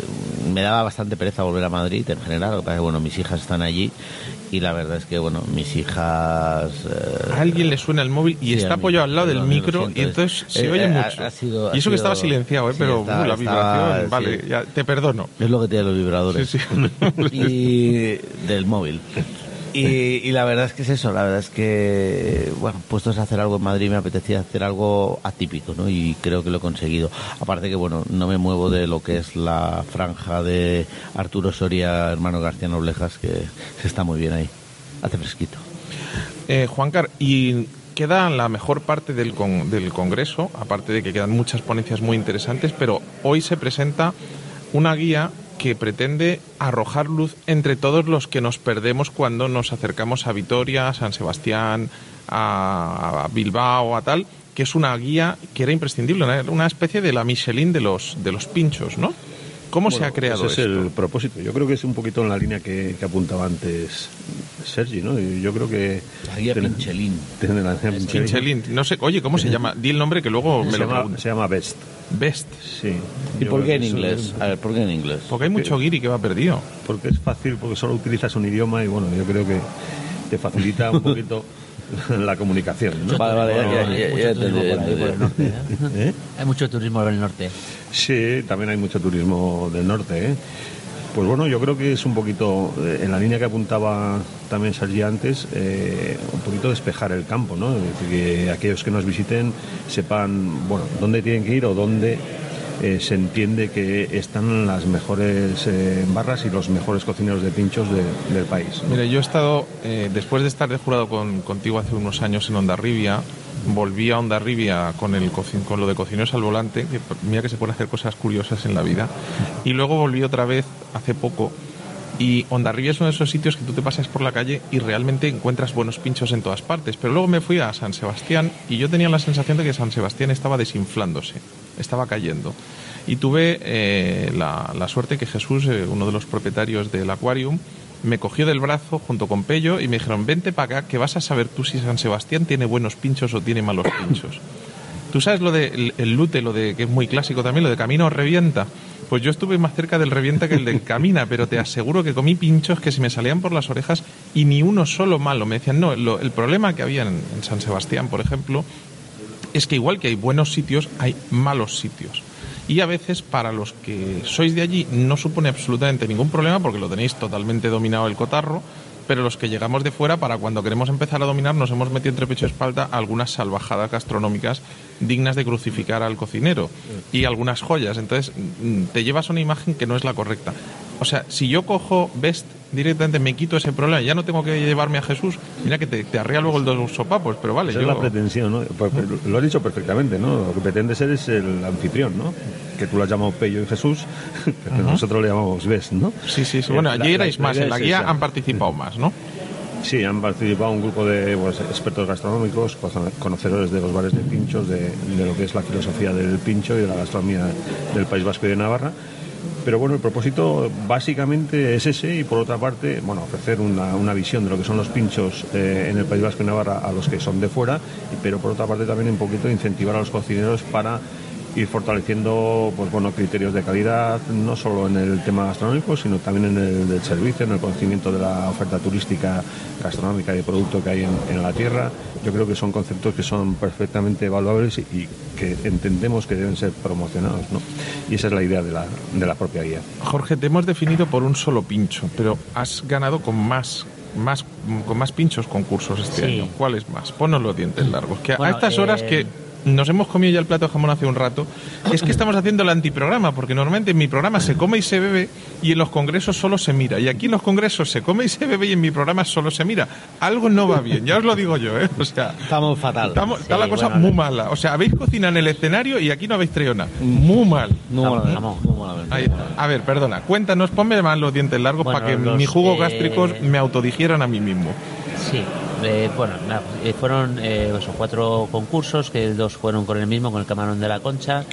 me daba bastante pereza volver a Madrid en general. Lo que pasa es que, bueno, mis hijas están allí y la verdad es que, bueno, mis hijas... eh, A alguien le suena el móvil y Sí, está apoyado al lado del micro siento, y es- entonces se eh, oye ha- mucho. ha sido- ha y eso que estaba silenciado, ¿eh? sí, pero está- uh, la está- vibración, vale, sí. ya, te perdono. Es lo que tienen los vibradores. Y del móvil. Y, y la verdad es que es eso, la verdad es que, bueno, puestos a hacer algo en Madrid me apetecía hacer algo atípico, ¿no? Y creo que lo he conseguido. Aparte que, bueno, no me muevo de lo que es la franja de Arturo Soria, hermano García Noblejas, que se está muy bien ahí. Hace fresquito. Eh, Juancar, y queda la mejor parte del, con- del Congreso, aparte de que quedan muchas ponencias muy interesantes, pero hoy se presenta una guía que pretende arrojar luz entre todos los que nos perdemos cuando nos acercamos a Vitoria, a San Sebastián, a, a Bilbao, a tal, que es una guía que era imprescindible, una, especie de la Michelin de los, de los pinchos, ¿no? ¿Cómo se Bueno, ha creado ese es esto? el propósito. Yo creo que es un poquito en la línea que, que apuntaba antes Sergi, ¿no? Yo creo que... La guía ten- Pinchelín. ten- la guía Pinchelín. Pinchelín, no sé, oye, ¿cómo se llama? Di el nombre que luego me Se lo llama, pregunto. se llama Best. Best. Sí. ¿Y por qué en inglés? A ver, ¿por qué en inglés? Porque hay mucho guiri que va perdido. Porque es fácil, porque solo utilizas un idioma y bueno, yo creo que te facilita un poquito la comunicación. ¿no? Vale, vale, ya, ya, ya, Mucho ya turismo entendí, por ya ahí, por el entendí. norte, ¿eh? ¿Eh? Hay mucho turismo por el norte. Sí, también hay mucho turismo del norte. ¿eh? Pues bueno, yo creo que es un poquito, eh, en la línea que apuntaba también Sergi antes, eh, un poquito despejar el campo, ¿no? Es decir, que aquellos que nos visiten sepan, bueno, dónde tienen que ir o dónde eh, se entiende que están las mejores barras y los mejores cocineros de pinchos de- del país. ¿no? Mira, yo he estado, después de estar de jurado con, contigo hace unos años en Ondarribia, volví a Ondarribia con, el, lo de cocineros al volante, que mira que se pueden hacer cosas curiosas en la vida, y luego volví otra vez hace poco. Y Ondarribia es uno de esos sitios que tú te pasas por la calle y realmente encuentras buenos pinchos en todas partes. Pero luego me fui a San Sebastián y yo tenía la sensación de que San Sebastián estaba desinflándose, estaba cayendo. Y tuve eh, la, la suerte que Jesús, eh, uno de los propietarios del Aquarium, me cogió del brazo junto con Pello y me dijeron, vente para acá que vas a saber tú si San Sebastián tiene buenos pinchos o tiene malos pinchos. ¿Tú sabes lo de el, el lute, lo de que es muy clásico también, lo de camino revienta? Pues yo estuve más cerca del revienta que el del camina, pero te aseguro que comí pinchos que se me salían por las orejas y ni uno solo malo. Me decían, no, lo- el problema que había en, en San Sebastián, por ejemplo, es que igual que hay buenos sitios, hay malos sitios. Y a veces para los que sois de allí no supone absolutamente ningún problema porque lo tenéis totalmente dominado el cotarro, pero los que llegamos de fuera, para cuando queremos empezar a dominar, nos hemos metido entre pecho y espalda algunas salvajadas gastronómicas dignas de crucificar al cocinero y algunas joyas. Entonces mm, te llevas una imagen que no es la correcta. O sea, si yo cojo Best directamente, me quito ese problema, ya no tengo que llevarme a Jesús, mira que te, te arrea luego el dos sopapos, pero vale. Esa yo- es la pretensión, ¿no? Pues, pues, Lo has dicho perfectamente, ¿no? Lo que pretende ser es el anfitrión, ¿no? Que tú lo has llamado Pello y Jesús, pero nosotros le llamamos Best, ¿no? Sí, sí, sí. Bueno, allí la- erais la más, en la guía esa. han participado más, ¿no? Sí, han participado un grupo de pues, expertos gastronómicos, cono- conocedores de los bares de pinchos, de, de lo que es la filosofía del pincho y de la gastronomía del País Vasco y de Navarra. Pero bueno, el propósito básicamente es ese y por otra parte, bueno, ofrecer una, una visión de lo que son los pinchos eh, en el País Vasco y Navarra a los que son de fuera, pero por otra parte también un poquito incentivar a los cocineros para ir fortaleciendo pues bueno criterios de calidad no solo en el tema gastronómico sino también en el del servicio en el conocimiento de la oferta turística gastronómica y de producto que hay en, en la tierra yo creo que son conceptos que son perfectamente evaluables y, y que entendemos que deben ser promocionados ¿no? y esa es la idea de la, de la propia guía Jorge, te hemos definido por un solo pincho, pero has ganado con más, más, con más pinchos concursos este Sí. año. ¿Cuál es más? Ponos los dientes largos. Que a- Bueno, a estas horas eh, que nos hemos comido ya el plato de jamón hace un rato, es que estamos haciendo el antiprograma, porque normalmente en mi programa se come y se bebe y en los congresos solo se mira. Y aquí en los congresos se come y se bebe y en mi programa solo se mira. Algo no va bien, ya os lo digo yo, ¿eh? O sea, Estamos fatal. estamos- está Sí, la cosa bueno, muy mala. O sea, habéis cocinado en el escenario y aquí no habéis traído nada. Muy mal. Muy malamente, jamón. muy. Ahí- a ver, perdona, cuéntanos, ponme más los dientes largos Bueno, para que los, mis jugos eh, gástricos me autodigieran a mí mismo. Sí, eh, bueno, eh, fueron eh, eso, cuatro concursos, que dos fueron con el mismo, con el camarón de la concha.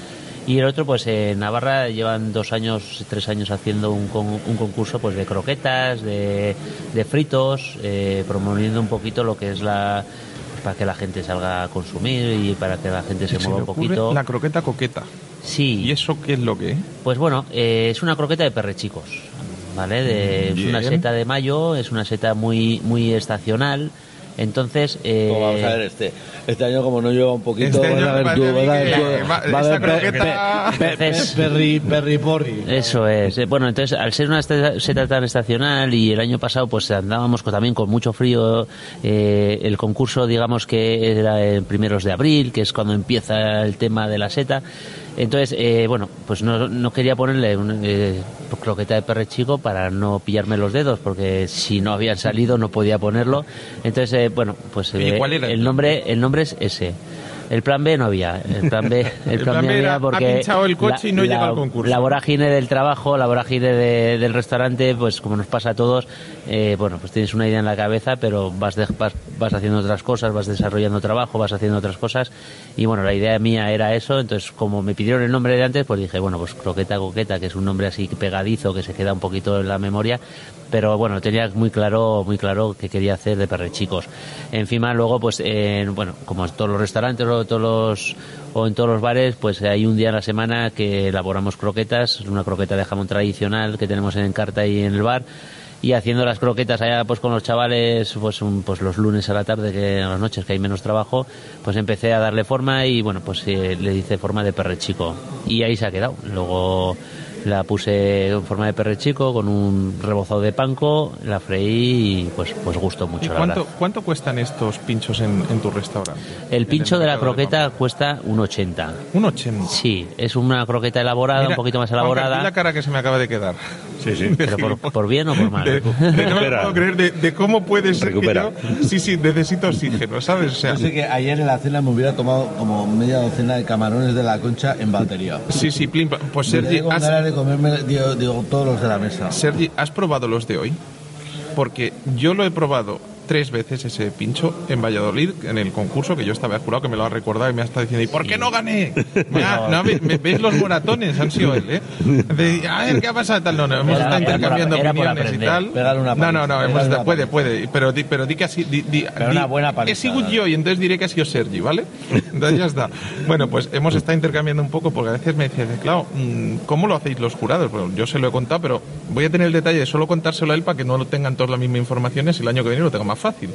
Y el otro, pues en Navarra llevan dos años, tres años haciendo un, con- un concurso pues de croquetas, de, de fritos, eh, promoviendo un poquito lo que es la pues, para que la gente salga a consumir y para que la gente se, Se mueva un poquito. la croqueta coqueta. Sí, ¿Y eso qué es lo que es? pues bueno, eh, es una croqueta de perrechicos, ¿vale? De- es una seta de mayo, es una seta muy muy estacional. Entonces, eh, vamos a ver este. Este año como no lleva un poquito, Este a tú, tú, va- a esa ver pe- croqueta- pe- pe- pe- Entonces- perri, perri porri. Eso es. Eh, Bueno, entonces, al ser una esta- seta tan estacional y el año pasado pues andábamos con- también con mucho frío, eh, el concurso digamos que era en primeros de abril, que es cuando empieza el tema de la seta. Entonces, eh, bueno, pues no, no quería ponerle un, eh, croqueta de perre chico para no pillarme los dedos, porque si no habían salido no podía ponerlo. Entonces, eh, bueno, pues eh, ¿cuál era el nombre el nombre es ese. El plan B no había. El plan B, el El plan plan B era, había ha porque pinchado el coche y no llega al concurso. La vorágine del trabajo, la vorágine de- del restaurante, pues como nos pasa a todos, eh, bueno, pues tienes una idea en la cabeza, pero vas, vas, haciendo otras cosas, vas desarrollando trabajo, vas haciendo otras cosas. Y bueno, la idea mía era eso, entonces como me pidieron el nombre de antes, pues dije, bueno, pues Croqueta Coqueta, que es un nombre así pegadizo, que se queda un poquito en la memoria, pero bueno, tenía muy claro, muy claro que quería hacer de perrechicos. Encima luego, pues, bueno, como en todos los restaurantes o todos los o en todos los bares, pues hay un día a la semana que elaboramos croquetas, una croqueta de jamón tradicional que tenemos en carta y en el bar. Y haciendo las croquetas allá pues con los chavales, pues, un- pues los lunes a la tarde, que a las noches que hay menos trabajo, pues empecé a darle forma y bueno, pues eh, le hice forma de perre chico. Y ahí se ha quedado. Luego la puse en forma de perre chico con un rebozado de panco, la freí y pues, pues gustó ¿Y mucho, la cuánto, verdad. cuánto cuestan estos pinchos en, en tu restaurante? El pincho de la croqueta Pamplona. cuesta un 80. Un 80. Sí, es una croqueta elaborada, Mira, un poquito más di la elaborada, cara que se me acaba de quedar. Sí sí pero por, por bien o por mal. De, de- no puedo creer de, de cómo puede ser Recupera. que yo... Sí, sí, necesito oxígeno, ¿sabes? O sea, Yo sé que ayer en la cena me hubiera tomado como media docena de camarones de la concha en batería. sí, sí, plim. Pues Sergi, has, ganas de comerme digo, digo, todos los de la mesa. Sergi, ¿has probado los de hoy? Porque yo lo he probado tres veces ese pincho en Valladolid, en el concurso, que yo estaba jurado que me lo ha recordado y me ha estado diciendo, ¿y por qué no gané? Ya, no, me- me- ¿Ves los moratones? Han sido él, ¿eh? De, a ver, ¿qué ha pasado? Tal, no, no, hemos estado era intercambiando era opiniones y aprender. tal. Pégale una no, no, no, hemos estado- puede, puede, pero di, pero di que así, di, di, Pero una buena He paliza, sido dale. yo y entonces diré que ha sido Sergi, ¿vale? Entonces ya está. Bueno, pues hemos estado intercambiando un poco porque a veces me decían, claro, mm, ¿cómo lo hacéis los jurados? Bueno, yo se lo he contado, pero voy a tener el detalle de solo contárselo a él para que no lo tengan todos la misma información y el año que viene lo tengo más fácil.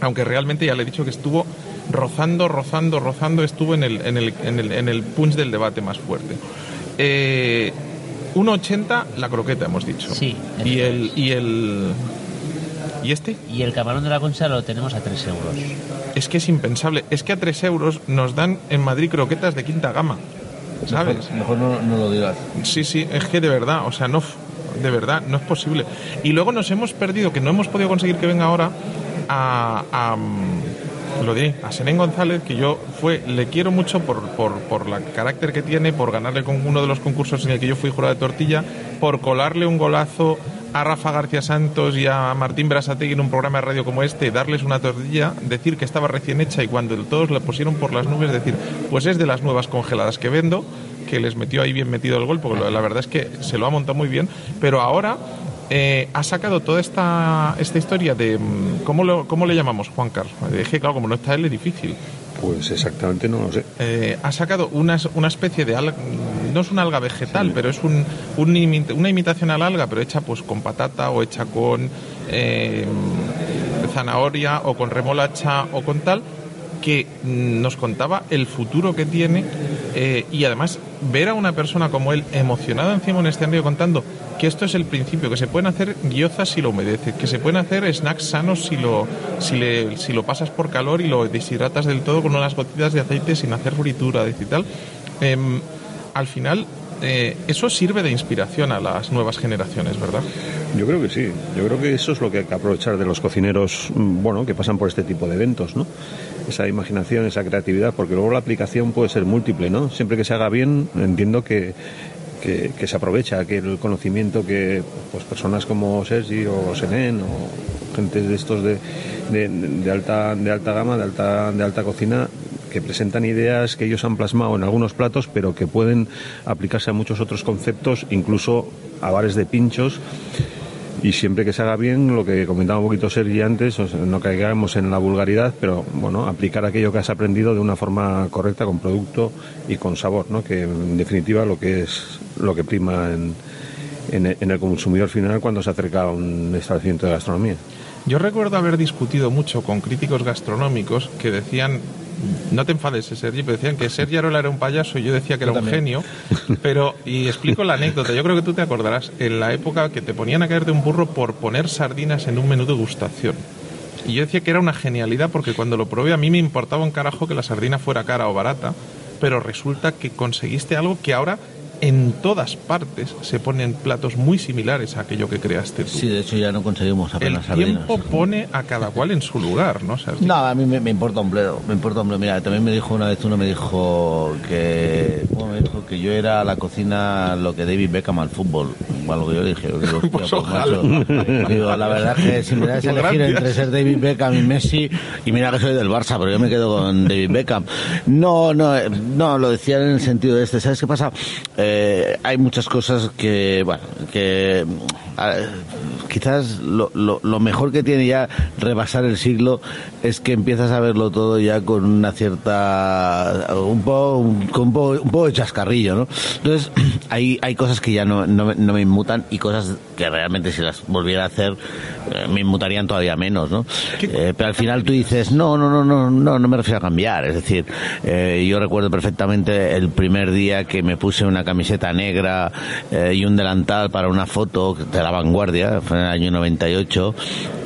Aunque realmente ya le he dicho que estuvo rozando, rozando, rozando, estuvo en el, en el, en el, en el punch del debate más fuerte. Eh, 1,80 la croqueta, hemos dicho. Sí, Y el, y el. ¿Y este? Y el camarón de la concha lo tenemos a 3 euros. Es que es impensable. Es que a 3 euros nos dan en Madrid croquetas de quinta gama. ¿Sabes? Mejor, mejor no, no lo digas. Sí, sí, es que de verdad, o sea, no, de verdad, no es posible. Y luego nos hemos perdido, que no hemos podido conseguir que venga ahora, a, a, lo diré, a Senén González, que yo fue, le quiero mucho por, por, por el carácter que tiene, por ganarle con uno de los concursos en el que yo fui jurado de tortilla, por colarle un golazo a Rafa García Santos y a Martín Brasategui en un programa de radio como este, darles una tortilla, decir que estaba recién hecha y cuando todos la pusieron por las nubes, decir, pues es de las nuevas congeladas que vendo, que les metió ahí bien metido el gol, porque la verdad es que se lo ha montado muy bien, pero ahora eh, ha sacado toda esta, esta historia de... mm, ¿cómo, lo- ¿Cómo le llamamos, Juan Carlos? Es que, claro, como no está él, es difícil. Pues exactamente no lo sé. Eh, ha sacado una, una especie de alga, no es una alga vegetal, pero es un, un una imitación a la alga, pero hecha pues con patata o hecha con eh, zanahoria o con remolacha o con tal, que nos contaba el futuro que tiene eh, y además ver a una persona como él emocionada encima de un escenario contando que esto es el principio, que se pueden hacer guiozas si lo humedeces, que se pueden hacer snacks sanos si lo, si, le- si lo pasas por calor y lo deshidratas del todo con unas gotitas de aceite sin hacer fritura y tal. Em, al final, eh, eso sirve de inspiración a las nuevas generaciones, ¿verdad? Yo creo que sí. Yo creo que eso es lo que hay que aprovechar de los cocineros, mm, bueno, que pasan por este tipo de eventos, ¿no? Esa imaginación, esa creatividad, porque luego la aplicación puede ser múltiple, ¿no? Siempre que se haga bien, entiendo que, que, que se aprovecha, que el conocimiento que pues personas como Sergi o Senen o gente de estos de, de, de alta de alta gama, de alta de alta cocina que presentan ideas que ellos han plasmado en algunos platos, pero que pueden aplicarse a muchos otros conceptos, incluso a bares de pinchos. Y siempre que se haga bien, lo que comentaba un poquito Sergi antes, no caigamos en la vulgaridad, pero bueno, aplicar aquello que has aprendido de una forma correcta, con producto y con sabor, ¿no? Que en definitiva lo que es lo que prima en, en, en el consumidor final cuando se acerca a un establecimiento de gastronomía. Yo recuerdo haber discutido mucho con críticos gastronómicos que decían, no te enfades, Sergi, pero decían que Sergi Arola era un payaso y yo decía que era un genio. Pero, y explico la anécdota, yo creo que tú te acordarás, en la época que te ponían a caer de un burro por poner sardinas en un menú de gustación. Y yo decía que era una genialidad porque cuando lo probé a mí me importaba un carajo que la sardina fuera cara o barata, pero resulta que conseguiste algo que ahora en todas partes se ponen platos muy similares a aquello que creaste tú. Sí, de hecho ya no conseguimos El apenas sardinas. tiempo pone a cada cual en su lugar, ¿no? O sea, No, a mí me, me importa un bledo, me importa un bledo. Mira, también me dijo una vez uno, me dijo que, bueno, me dijo que yo era a la cocina lo que David Beckham al fútbol. Algo que yo dije, yo digo, Pues pues, macho. Digo, la verdad es que si me das a elegir gracias. entre ser David Beckham y Messi, y mira que soy del Barça, pero yo me quedo con David Beckham. No, no, eh, no, lo decía en el sentido de este. ¿Sabes qué pasa? Eh, hay muchas cosas que, bueno, que quizás lo, lo, lo mejor que tiene ya rebasar el siglo es que empiezas a verlo todo ya con una cierta un poco un, con un poco, un poco de chascarrillo no entonces hay hay cosas que ya no, no, me- no me inmutan y cosas que realmente si las volviera a hacer eh, me inmutarían todavía menos no Eh, pero al final tú dices no no no no no no me refiero a cambiar es decir eh, yo recuerdo perfectamente el primer día que me puse una camiseta negra eh, y un delantal para una foto de la vanguardia fue en el año 98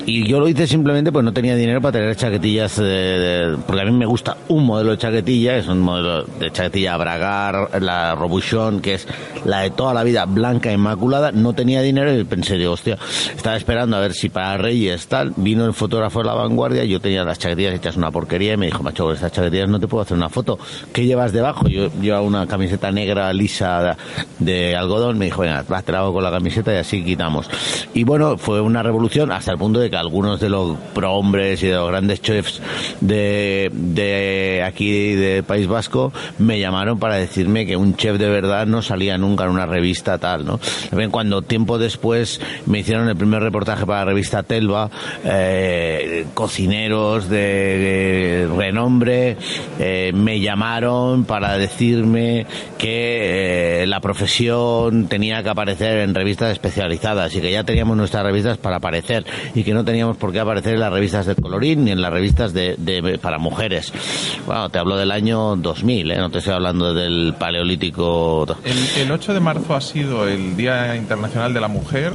y yo lo hice simplemente pues no tenía dinero para tener chaquetillas eh, de- porque a mí me gusta un modelo de chaquetilla es un modelo de chaquetilla Bragar la Robuchon que es la de toda la vida blanca inmaculada no tenía dinero y pensé digo hostia estaba esperando a ver si para Reyes tal vino el fotógrafo de la vanguardia yo tenía las chaquetillas hechas una porquería y me dijo macho con estas chaquetillas no te puedo hacer una foto ¿qué llevas debajo? yo llevaba una camiseta negra lisa de algodón me dijo venga va, te la hago con la camiseta y así y bueno fue una revolución hasta el punto de que algunos de los prohombres y de los grandes chefs de, de aquí de País Vasco me llamaron para decirme que un chef de verdad no salía nunca en una revista tal no También cuando tiempo después me hicieron el primer reportaje para la revista Telva eh, cocineros de, de renombre eh, me llamaron para decirme que eh, la profesión tenía que aparecer en revistas especializadas y que ya teníamos nuestras revistas para aparecer y que no teníamos por qué aparecer en las revistas del colorín ni en las revistas de, de- para mujeres. Bueno, te hablo del año 2000, ¿eh? no te estoy hablando del paleolítico. El, el 8 de marzo ha sido el Día Internacional de la Mujer.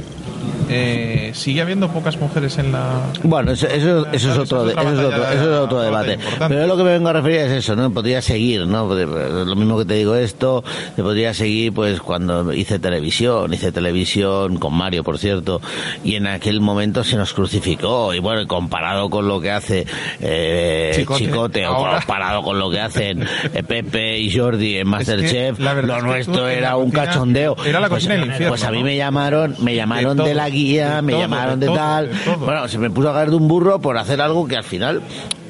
Eh, ¿Sigue habiendo pocas mujeres en la...? Bueno, eso, eso, eso es otro, eso es otro, batalla- eso es otro otra debate. Pero lo que me vengo a referir es eso, ¿no? Podría seguir, ¿no? Podría- Lo mismo que te digo esto, te podría seguir pues cuando hice televisión, hice televisión con Mario, por cierto, y en aquel momento se nos crucificó, y bueno, comparado con lo que hace eh, Chicote, Chicote, o comparado con lo que hacen eh, Pepe y Jordi en Masterchef, lo nuestro era un cachondeo. era la Pues- cocina del infierno, Pues a mí me llamaron, me llamaron de, la guía, me todo, llamaron de de, todo, tal. de. Bueno, se me puso a caer de un burro por hacer algo que al final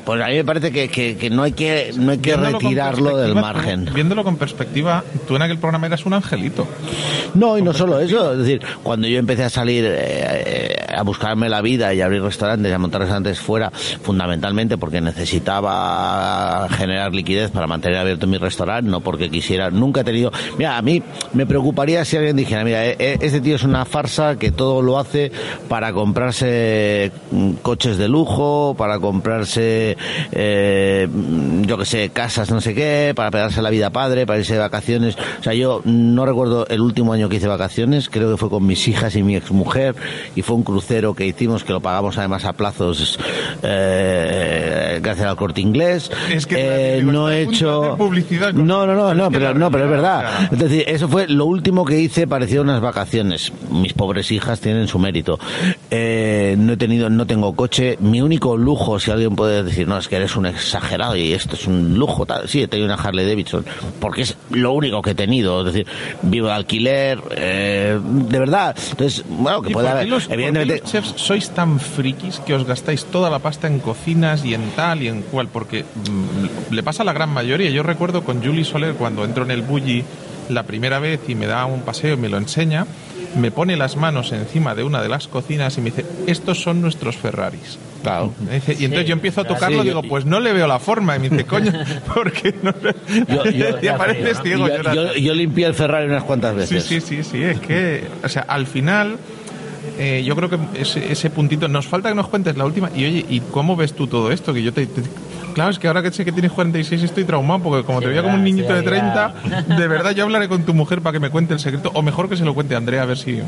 Pues a mí me parece que, que- que no hay que, no hay que Viéndolo retirarlo del margen. tú- Viéndolo con perspectiva, tú en aquel programa eras un angelito. No, y no solo eso, es decir, cuando yo empecé a salir eh, eh, a buscarme la vida y a abrir restaurantes y a montar restaurantes fuera, fundamentalmente porque necesitaba generar liquidez para mantener abierto mi restaurante, no porque quisiera, nunca he tenido, mira, a mí me preocuparía si alguien dijera, mira, eh, eh, este tío es una farsa que todo lo hace para comprarse mm, coches de lujo, para comprarse, eh, yo que sé, casas no sé qué, para pegarse la vida padre, para irse de vacaciones. O sea, yo no recuerdo el último año que hice vacaciones, creo que fue con mis hijas y mi exmujer, y fue un crucero que hicimos, que lo pagamos además a plazos eh, gracias al corte inglés. Es que, Eh, digo, no he hecho... publicidad con- No, no, no, no, pero, no, pero es verdad. Es decir, eso fue lo último que hice parecido a unas vacaciones. Mis pobres hijas tienen su mérito. Eh, no he tenido, no tengo coche. Mi único lujo, si alguien puede decir, no, es que eres un exagerado y esto es un lujo, tal. Sí, he tenido una Harley Davidson, porque es lo único que he tenido. Es decir, vivo de alquiler, eh, de verdad. Entonces, bueno, que ¿Y puede haber, los, evidentemente. los chefs sois tan frikis que os gastáis toda la pasta en cocinas y en tal y en cual? Porque mm, le pasa a la gran mayoría. Yo recuerdo con Julie Soler cuando entro en el Bulli la primera vez y me da un paseo y me lo enseña, me pone las manos encima de una de las cocinas y me dice, estos son nuestros Ferraris. Claro. Me dice- y entonces Sí, yo empiezo a tocarlo y Sí, digo, yo- pues no le veo la forma. Y me dice, coño, porque no le... Yo- apareces ¿no? ciego. yo, llorando. yo- yo limpié el Ferrari unas cuantas Sí, veces. sí, sí, sí, es que, o sea, al final, eh, yo creo que ese, ese puntito, nos falta que nos cuentes la última, y oye, ¿y cómo ves tú todo esto? Que yo te, te- claro, es que ahora que sé que tienes 46 estoy traumado, porque como Sí, te veía como un niñito de 30, de verdad yo hablaré con tu mujer para que me cuente el secreto, o mejor que se lo cuente a Andrea a ver si,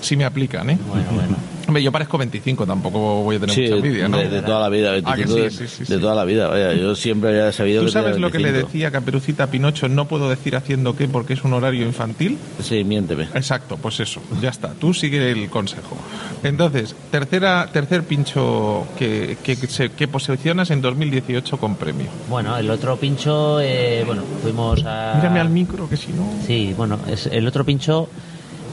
si me aplican, ¿eh? Bueno, bueno. Hombre, yo parezco 25, tampoco voy a tener Sí, mucha envidia, ¿no? de, de toda la vida, Ah, que 25 sí, de, sí, sí, de sí. toda la vida. Vaya, yo siempre había sabido ¿Tú que sabes lo que le 25. decía Caperucita a Pinocho? No puedo decir haciendo qué porque es un horario infantil. Sí, miénteme. Exacto, pues eso, ya está. Tú sigue el consejo. Entonces, tercera, tercer pincho que, que, se- que posicionas en 2018 con premio. Bueno, el otro pincho, eh, bueno, fuimos a... Mírame al micro, que si no. Sí, bueno, es el otro pincho,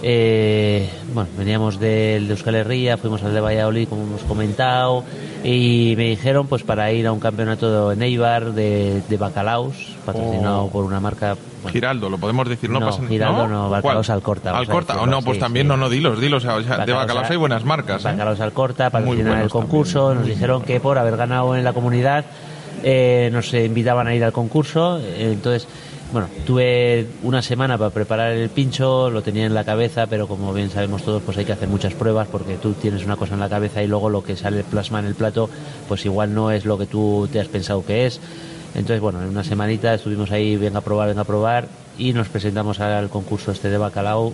eh, bueno, veníamos del de Euskal Herria, fuimos al de Valladolid, como hemos comentado, y me dijeron pues para ir a un campeonato en Eibar de, de bacalaos, patrocinado Oh. por una marca... bueno, Giraldo, lo podemos decir, no, No, pasa Giraldo no, Bacalaos ¿Cuál? Alcorta, Alcorta, o decirlo, no, pues sí, también, sí. no, no, dilos, dilos. o sea, de Bacalaos bacalaos Al- hay buenas marcas. ¿eh? Bacalaos Alcorta, patrocinan el concurso, nos dijeron que por haber ganado en la comunidad eh, nos invitaban a ir al concurso, eh, entonces... Bueno, tuve una semana para preparar el pincho, lo tenía en la cabeza, pero como bien sabemos todos, pues hay que hacer muchas pruebas porque tú tienes una cosa en la cabeza y luego lo que sale plasma en el plato, pues igual no es lo que tú te has pensado que es. Entonces, bueno, en una semanita estuvimos ahí, venga a probar, venga a probar, y nos presentamos al concurso este de bacalao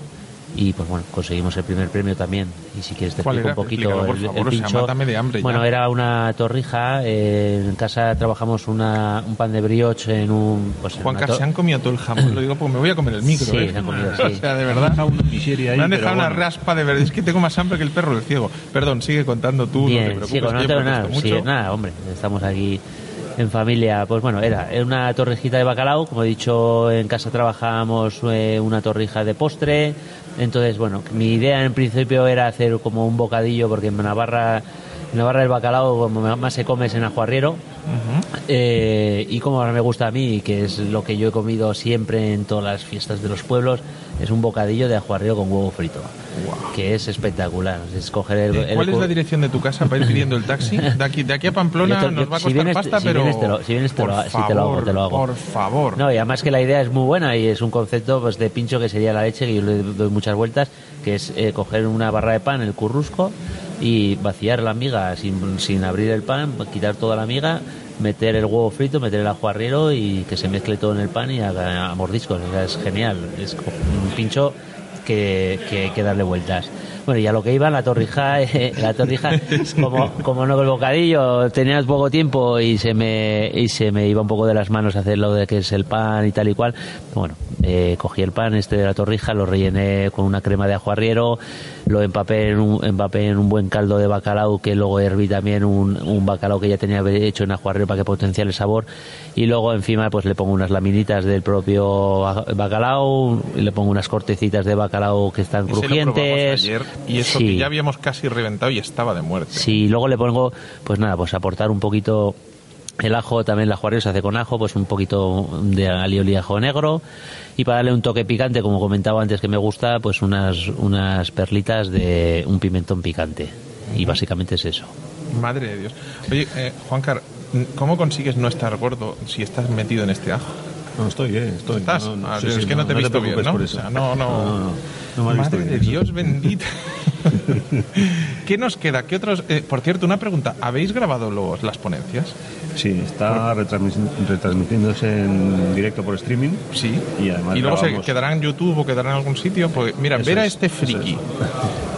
y pues bueno, conseguimos el primer premio también. Y si quieres te ¿Cuál explico un poquito por el, el favor, o sea, pincho. de hambre ya. bueno, era una torrija, eh, en casa trabajamos una, un pan de brioche en un... Pues to- se han comido todo el jamón, lo digo porque me voy a comer el micro. Sí, ¿eh? se han comido, O sea, de verdad. Una miseria ahí, Me han dejado una bueno. raspa de verdad. Es que tengo más hambre que el perro del ciego. Perdón, sigue contando tú. no te Bien, preocupes, sigo, no tengo nada, sí, nada, hombre, estamos aquí en familia. Pues bueno, era, era una torrijita de bacalao, como he dicho, en casa trabajábamos eh, una torrija de postre. Entonces, bueno, mi idea en principio era hacer como un bocadillo, porque en Navarra, en Navarra el bacalao como más se come es en ajuarriero. Eh, y como ahora me gusta a mí, que es lo que yo he comido siempre en todas las fiestas de los pueblos, es un bocadillo de ajuarriero con huevo frito, que es espectacular. Es coger el, el ¿Cuál es la dirección de tu casa para ir pidiendo el taxi? De aquí, de aquí a Pamplona Yo nos va a si costar vienes- pasta, si pero. vienes te lo- si vienes te por lo- favor, te lo hago, te lo hago. Por favor. No, y además que la idea es muy buena y es un concepto pues de pincho que sería la leche, que yo le doy muchas vueltas, que es eh, coger una barra de pan, el currusco, y vaciar la miga sin, sin abrir el pan, quitar toda la miga, meter el huevo frito, meter el ajuarriero y que se mezcle todo en el pan y haga mordiscos. O sea, es genial. Es un pincho que, que hay que darle vueltas. Bueno, y a lo que iba, la torrija, eh, la torrija, como, como no el bocadillo, tenías poco tiempo y se me y se me iba un poco de las manos hacer lo de que es el pan y tal y cual. Bueno, eh, cogí el pan este de la torrija, lo rellené con una crema de ajuarriero, lo empapé en un, empapé en un buen caldo de bacalao que luego herví también un, un bacalao que ya tenía hecho en ajuarriero para que potenciara el sabor. Y luego encima pues le pongo unas laminitas del propio bacalao le pongo unas cortecitas de bacalao que están crujientes. ayer y eso Sí. que ya habíamos casi reventado y estaba de muerte. Sí, luego le pongo, pues nada, pues aportar un poquito El ajo también, el ajo se hace con ajo, pues un poquito de alioli y ajo negro. Y para darle un toque picante, como comentaba antes que me gusta, pues unas, unas perlitas de un pimentón picante. Y básicamente es eso. Madre de Dios. Oye, eh, Juancar, ¿cómo consigues no estar gordo si estás metido en este ajo? No, estoy, ¿eh? Estoy. ¿Estás? No, no, Ah, sí, es sí, que no, te he visto bien, preocupes ¿no? por O eso. sea, no, no. No, no, no has visto Madre bien, de. Dios bendito. ¿Qué nos queda? ¿Qué otros? eh, por cierto, una pregunta. ¿Habéis grabado los, las ponencias? Sí, está retransmis- retransmitiéndose en directo por streaming. Sí. Y además luego se grabamos- quedará en YouTube o quedará en algún sitio. Pues mira, Eso ver a es, este eso friki es.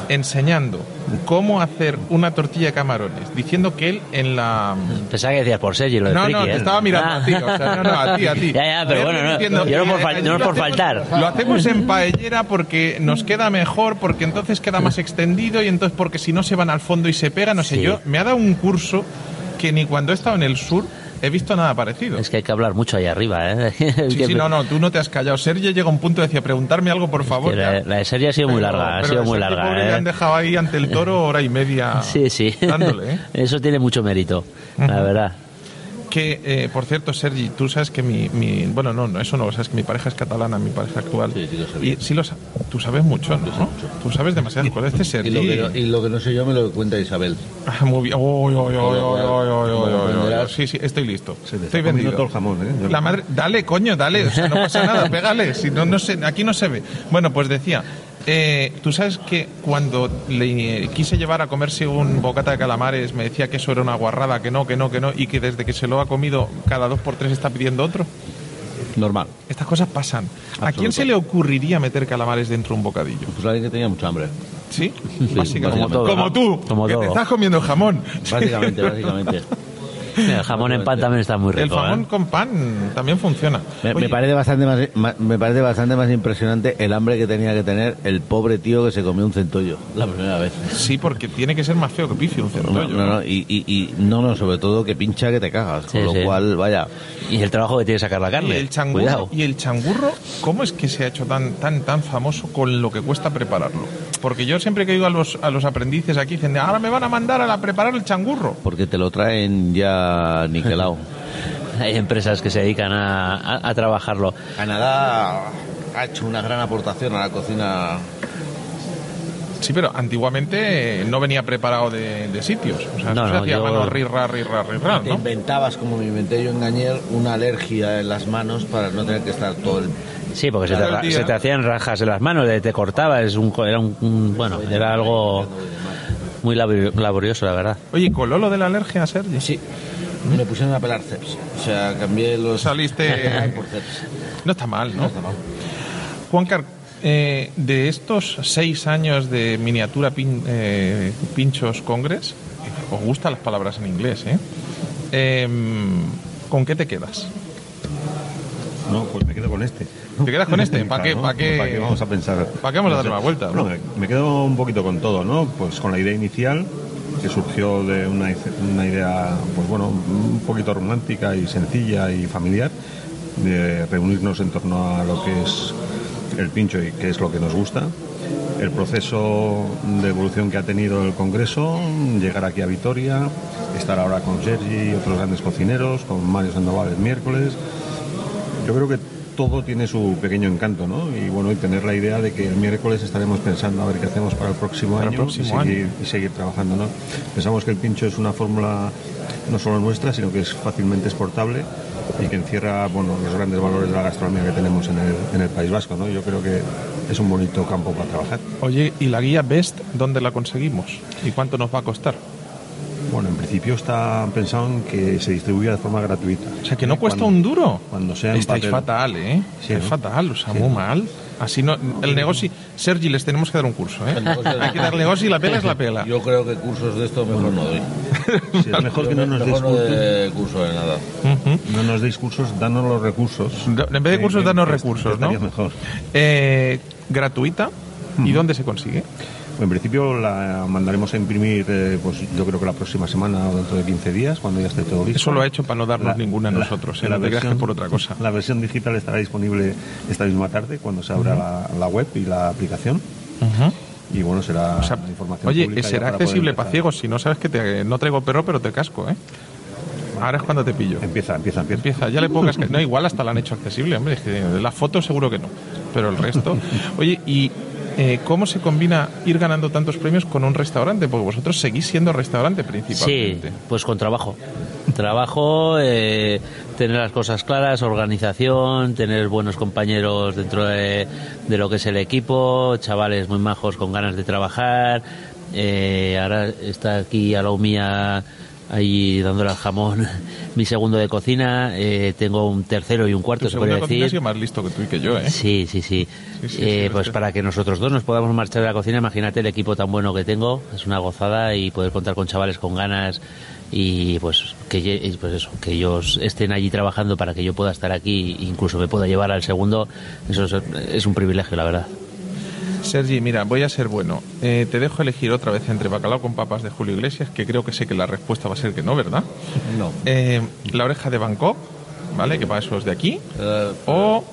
enseñando cómo hacer una tortilla de camarones, diciendo que él en la Pensaba que decías por Sergi lo de No, friki, no, te ¿eh? estaba mirando Ah. a ti, o sea, no, no, a ti, a ti. Ya, ya, pero bueno, no, diciendo, yo no por fal- no allí por faltar. Lo hacemos en paellera porque nos queda mejor, porque entonces queda más extendido y entonces porque si no se van al fondo y se pegan, no sé, Sí. yo me ha dado un curso que ni cuando he estado en el sur he visto nada parecido. Es que hay que hablar mucho ahí arriba, ¿eh? Sí, sí, no, no, tú no te has callado. Sergio llega a un punto de decir, preguntarme algo, por favor. Que la, la de Sergi ha sido muy larga, ha sido muy larga. pobre, Le ¿eh? han dejado ahí ante el toro hora y media Sí, sí. dándole, ¿eh? Eso tiene mucho mérito, la verdad. Que, eh, por cierto, Sergi, tú sabes que mi, mi- Bueno, no, no, eso no lo sabes, que mi pareja es catalana, mi pareja actual. Sí, sí lo sabía. Y sí lo Tú sabes mucho, ¿no? Tú sabes demasiadas cosas. Este Y Sergi... lo, que no, y lo que no sé yo me lo cuenta Isabel. Ah, muy bien. Uy, uy, uy. Sí, sí, estoy listo. Se Estoy vendido. todo el jamón, ¿eh? La madre, dale, coño, dale, o sea, no pasa nada, pégale, si no, no se, aquí no se ve. Bueno, pues decía, eh, tú sabes que cuando le quise llevar a comerse un bocata de calamares, me decía que eso era una guarrada, que no, que no, que no, y que desde que se lo ha comido cada dos por tres está pidiendo otro. Normal. Estas cosas pasan. ¿A quién se le ocurriría meter calamares dentro de un bocadillo? Pues alguien que tenía mucha hambre. ¿Sí? básicamente. Como, Como todo, ¿no? tú, Como que todo. te estás comiendo jamón. Básicamente, básicamente. El jamón en pan también está muy El rico, jamón ¿eh? con pan también funciona. Me, me parece bastante más, me parece bastante más impresionante el hambre que tenía que tener el pobre tío que se comió un centollo la primera vez. Sí, porque tiene que ser más feo que pifio un No, centollo. no, no, y, y- y- no, no, sobre todo que pincha que te cagas. Sí, con lo sí. cual, vaya. Y el trabajo que tiene sacar la Y carne. el changurro, Cuidado. y el changurro, ¿cómo es que se ha hecho tan tan tan famoso con lo que cuesta prepararlo? Porque yo siempre que digo a los a los aprendices aquí dicen, ahora me van a mandar a la preparar el changurro. Porque te lo traen ya niquelado. Hay empresas que se dedican a, a- a trabajarlo. Canadá ha hecho una gran aportación a la cocina. Sí, pero antiguamente eh, no venía preparado de, de sitios. O sea, No, se no, hacía yo- mano rirra, rirra, rirra, Te ¿no? inventabas, como me inventé yo en Gañer, una alergia en las manos para no tener que estar todo el... Sí, porque se te, el se hacían rajas en las manos, te cortaba, es un, co- era un, un- bueno, era algo muy labor- laborioso, la verdad. Oye, ¿coló lo de la alergia, Sergi? Sí, me pusieron a pelar ceps. O sea, cambié los... Saliste... por ceps. No está mal, ¿no? No está mal. Juan Car, eh, de estos seis años de miniatura pin- eh, pinchos congres, os gustan las palabras en inglés, ¿eh? Em, ¿Con qué te quedas? No, pues me quedo con este. ¿Te quedas con este? ¿Para qué, Claro, pa' qué- ¿Para qué vamos a pensar? ¿Para qué vamos a darle una vuelta? Bueno, me, me quedo un poquito con todo, ¿no? Pues con la idea inicial, que surgió de una, una idea, pues bueno, un poquito romántica y sencilla y familiar, de reunirnos en torno a lo que es el pincho y qué es lo que nos gusta. El proceso de evolución que ha tenido el Congreso, llegar aquí a Vitoria, estar ahora con Sergi y otros grandes cocineros, con Mario Sandoval el miércoles, yo creo que todo tiene su pequeño encanto, ¿no? Y bueno, y tener la idea de que el miércoles estaremos pensando a ver qué hacemos para el próximo Para el año, próximo y, seguir, y seguir trabajando, ¿no? Pensamos que el pincho es una fórmula no solo nuestra, sino que es fácilmente exportable y que encierra, bueno, los grandes valores de la gastronomía que tenemos en el, en el País Vasco, ¿no? Yo creo que es un bonito campo para trabajar. Oye, ¿y la guía Best dónde la conseguimos? ¿Y cuánto nos va a costar? Bueno, en principio está pensado en que se distribuya de forma gratuita. O sea, que no ¿Eh? cuesta Cuando- un duro. Cuando sea en Estáis papel. fatal, ¿eh? Sí, Estáis ¿no? fatal, o sea, Sí. muy mal. Así no... El negocio... Sergi, les tenemos que dar un curso, ¿eh? Hay que dar negocio y la pela es la pela. Yo creo que cursos de esto mejor no doy. Sí, es mejor que no nos deis cursos, de curso de nada. No nos deis cursos, danos los recursos. En vez de cursos, Que- danos recursos, ¿no? mejor. Eh, gratuita. ¿Y dónde se consigue? En principio la mandaremos a imprimir, eh, pues yo creo que la próxima semana o dentro de 15 días, cuando ya esté todo listo. Eso lo ha hecho para no darnos ninguna a la- nosotros, ¿eh? la creas que versión- por otra cosa. La versión digital estará disponible esta misma tarde cuando se abra la, la web y la aplicación. Y bueno, será O sea, información oye, pública será accesible para ciegos. Si no sabes que te- no traigo perro, pero te casco, ¿eh? Ahora es cuando te pillo. Empieza, empieza, empieza. Empieza, ya le puedo cascar- No, igual hasta la han hecho accesible, hombre. Es que la foto seguro que no. Pero el resto. Oye, ¿y eh, cómo se combina ir ganando tantos premios con un restaurante? Porque vosotros seguís siendo restaurante Sí, principalmente. pues con trabajo. Trabajo, eh, tener las cosas claras, organización, tener buenos compañeros dentro de, de lo que es el equipo, chavales muy majos con ganas de trabajar. Eh, ahora está aquí a la mía ahí dándole al jamón mi segundo de cocina. Eh, tengo un tercero y un cuarto, Tu se ha decir. más listo que tú y que yo, ¿eh? Sí, sí, sí. Sí, sí, Eh, pues para que nosotros dos nos podamos marchar de la cocina, imagínate el equipo tan bueno que tengo, es una gozada y poder contar con chavales con ganas y pues que pues eso, que ellos estén allí trabajando para que yo pueda estar aquí, incluso me pueda llevar al segundo, eso es, es un privilegio, la verdad. Sergi, mira, voy a ser bueno. Eh, te dejo elegir otra vez entre bacalao con papas de Julio Iglesias, que creo que sé que la respuesta va a ser que no, ¿verdad? No. Eh, la oreja de Bangkok, ¿vale? Que para eso es de aquí. Eh, O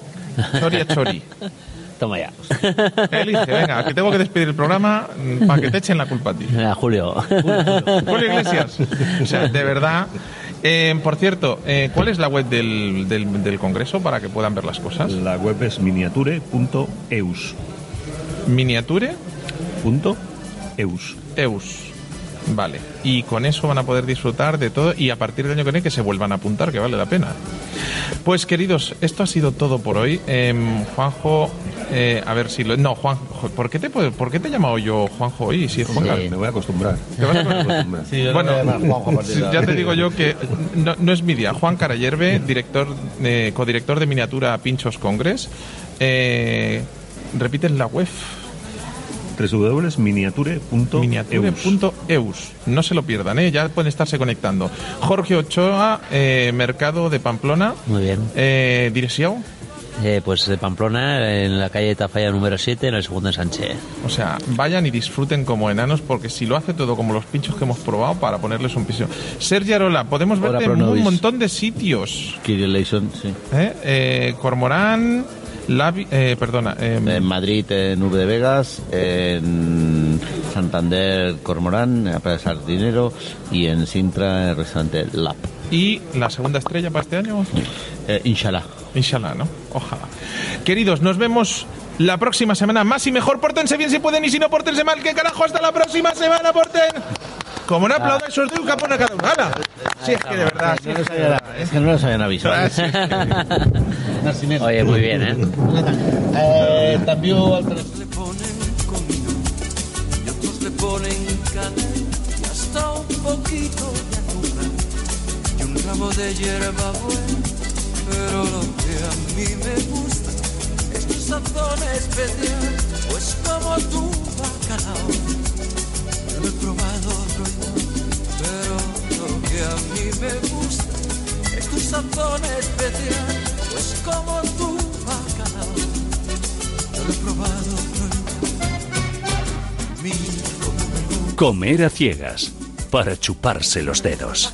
chori a chori. Toma ya. Elige, venga, que tengo que despedir el programa para que te echen la culpa a ti. Mira, Julio. Julio Iglesias. O sea, de verdad. Eh, por cierto, eh, ¿cuál es la web del, del, del Congreso para que puedan ver las cosas? La web es miniature.eus. Miniature Punto eus. Eus. Vale. Y con eso van a poder disfrutar de todo y a partir del año que viene que se vuelvan a apuntar, que vale la pena. Pues queridos, esto ha sido todo por hoy. Em, Juanjo, eh, a ver si lo... No, Juan, ¿por qué te, puedo- ¿por qué te he llamado yo Juanjo hoy? Si es Juan Sí. Me voy a acostumbrar. ¿Te vas a acostumbrar. Sí, Bueno, Juanjo ya te digo yo que no, no es mi día. Juan Carayerbe, director, eh, codirector de miniatura Pinchos Congress. Eh, repiten la web www.miniature.eus. miniature.eus. No se lo pierdan, ¿eh? ya pueden estarse conectando. Jorge Ochoa, eh, Mercado de Pamplona. Muy bien. Eh, dirección, Eh, pues de Pamplona, en la calle Tafalla número 7, en el segundo ensanche. o sea, vayan y disfruten como enanos, porque si lo hace todo como los pinchos que hemos probado, para ponerles un piso. Sergi Arola, podemos verte en un montón de sitios. Kirill Leison, sí. ¿eh? Eh, Cormorán, Lavi- eh, perdona, eh, En Madrid, en Urbe de Vegas, en Santander, Cormorán, a Plaza Sardinero y en Sintra, el restaurante Lap. y la segunda estrella para este año. Eh, inshallah. Inshallah, ¿no? Ojalá. Queridos, nos vemos la próxima semana. Más y mejor, pórtense bien si pueden y si no, pórtense mal. ¿Qué carajo? Hasta la próxima semana, porten. Como no aplaudáis, os doy un capón a cada uno. ¡Hala! Sí, es que de verdad. sí No que- habían, es que no nos habían avisado. Oye, muy bien, ¿eh? Eh, también al le ponen comino y otros le ponen canela y hasta un poquito de azúcar y un ramo de hierba buena. Pero lo que a mí me gusta es tu sazón especial, pues como tu bacalao. Yo lo he probado que a mí me gusta es tu sazón especial, pues como tu bacalao. Yo lo he probado me gusta Comer a ciegas para chuparse los dedos.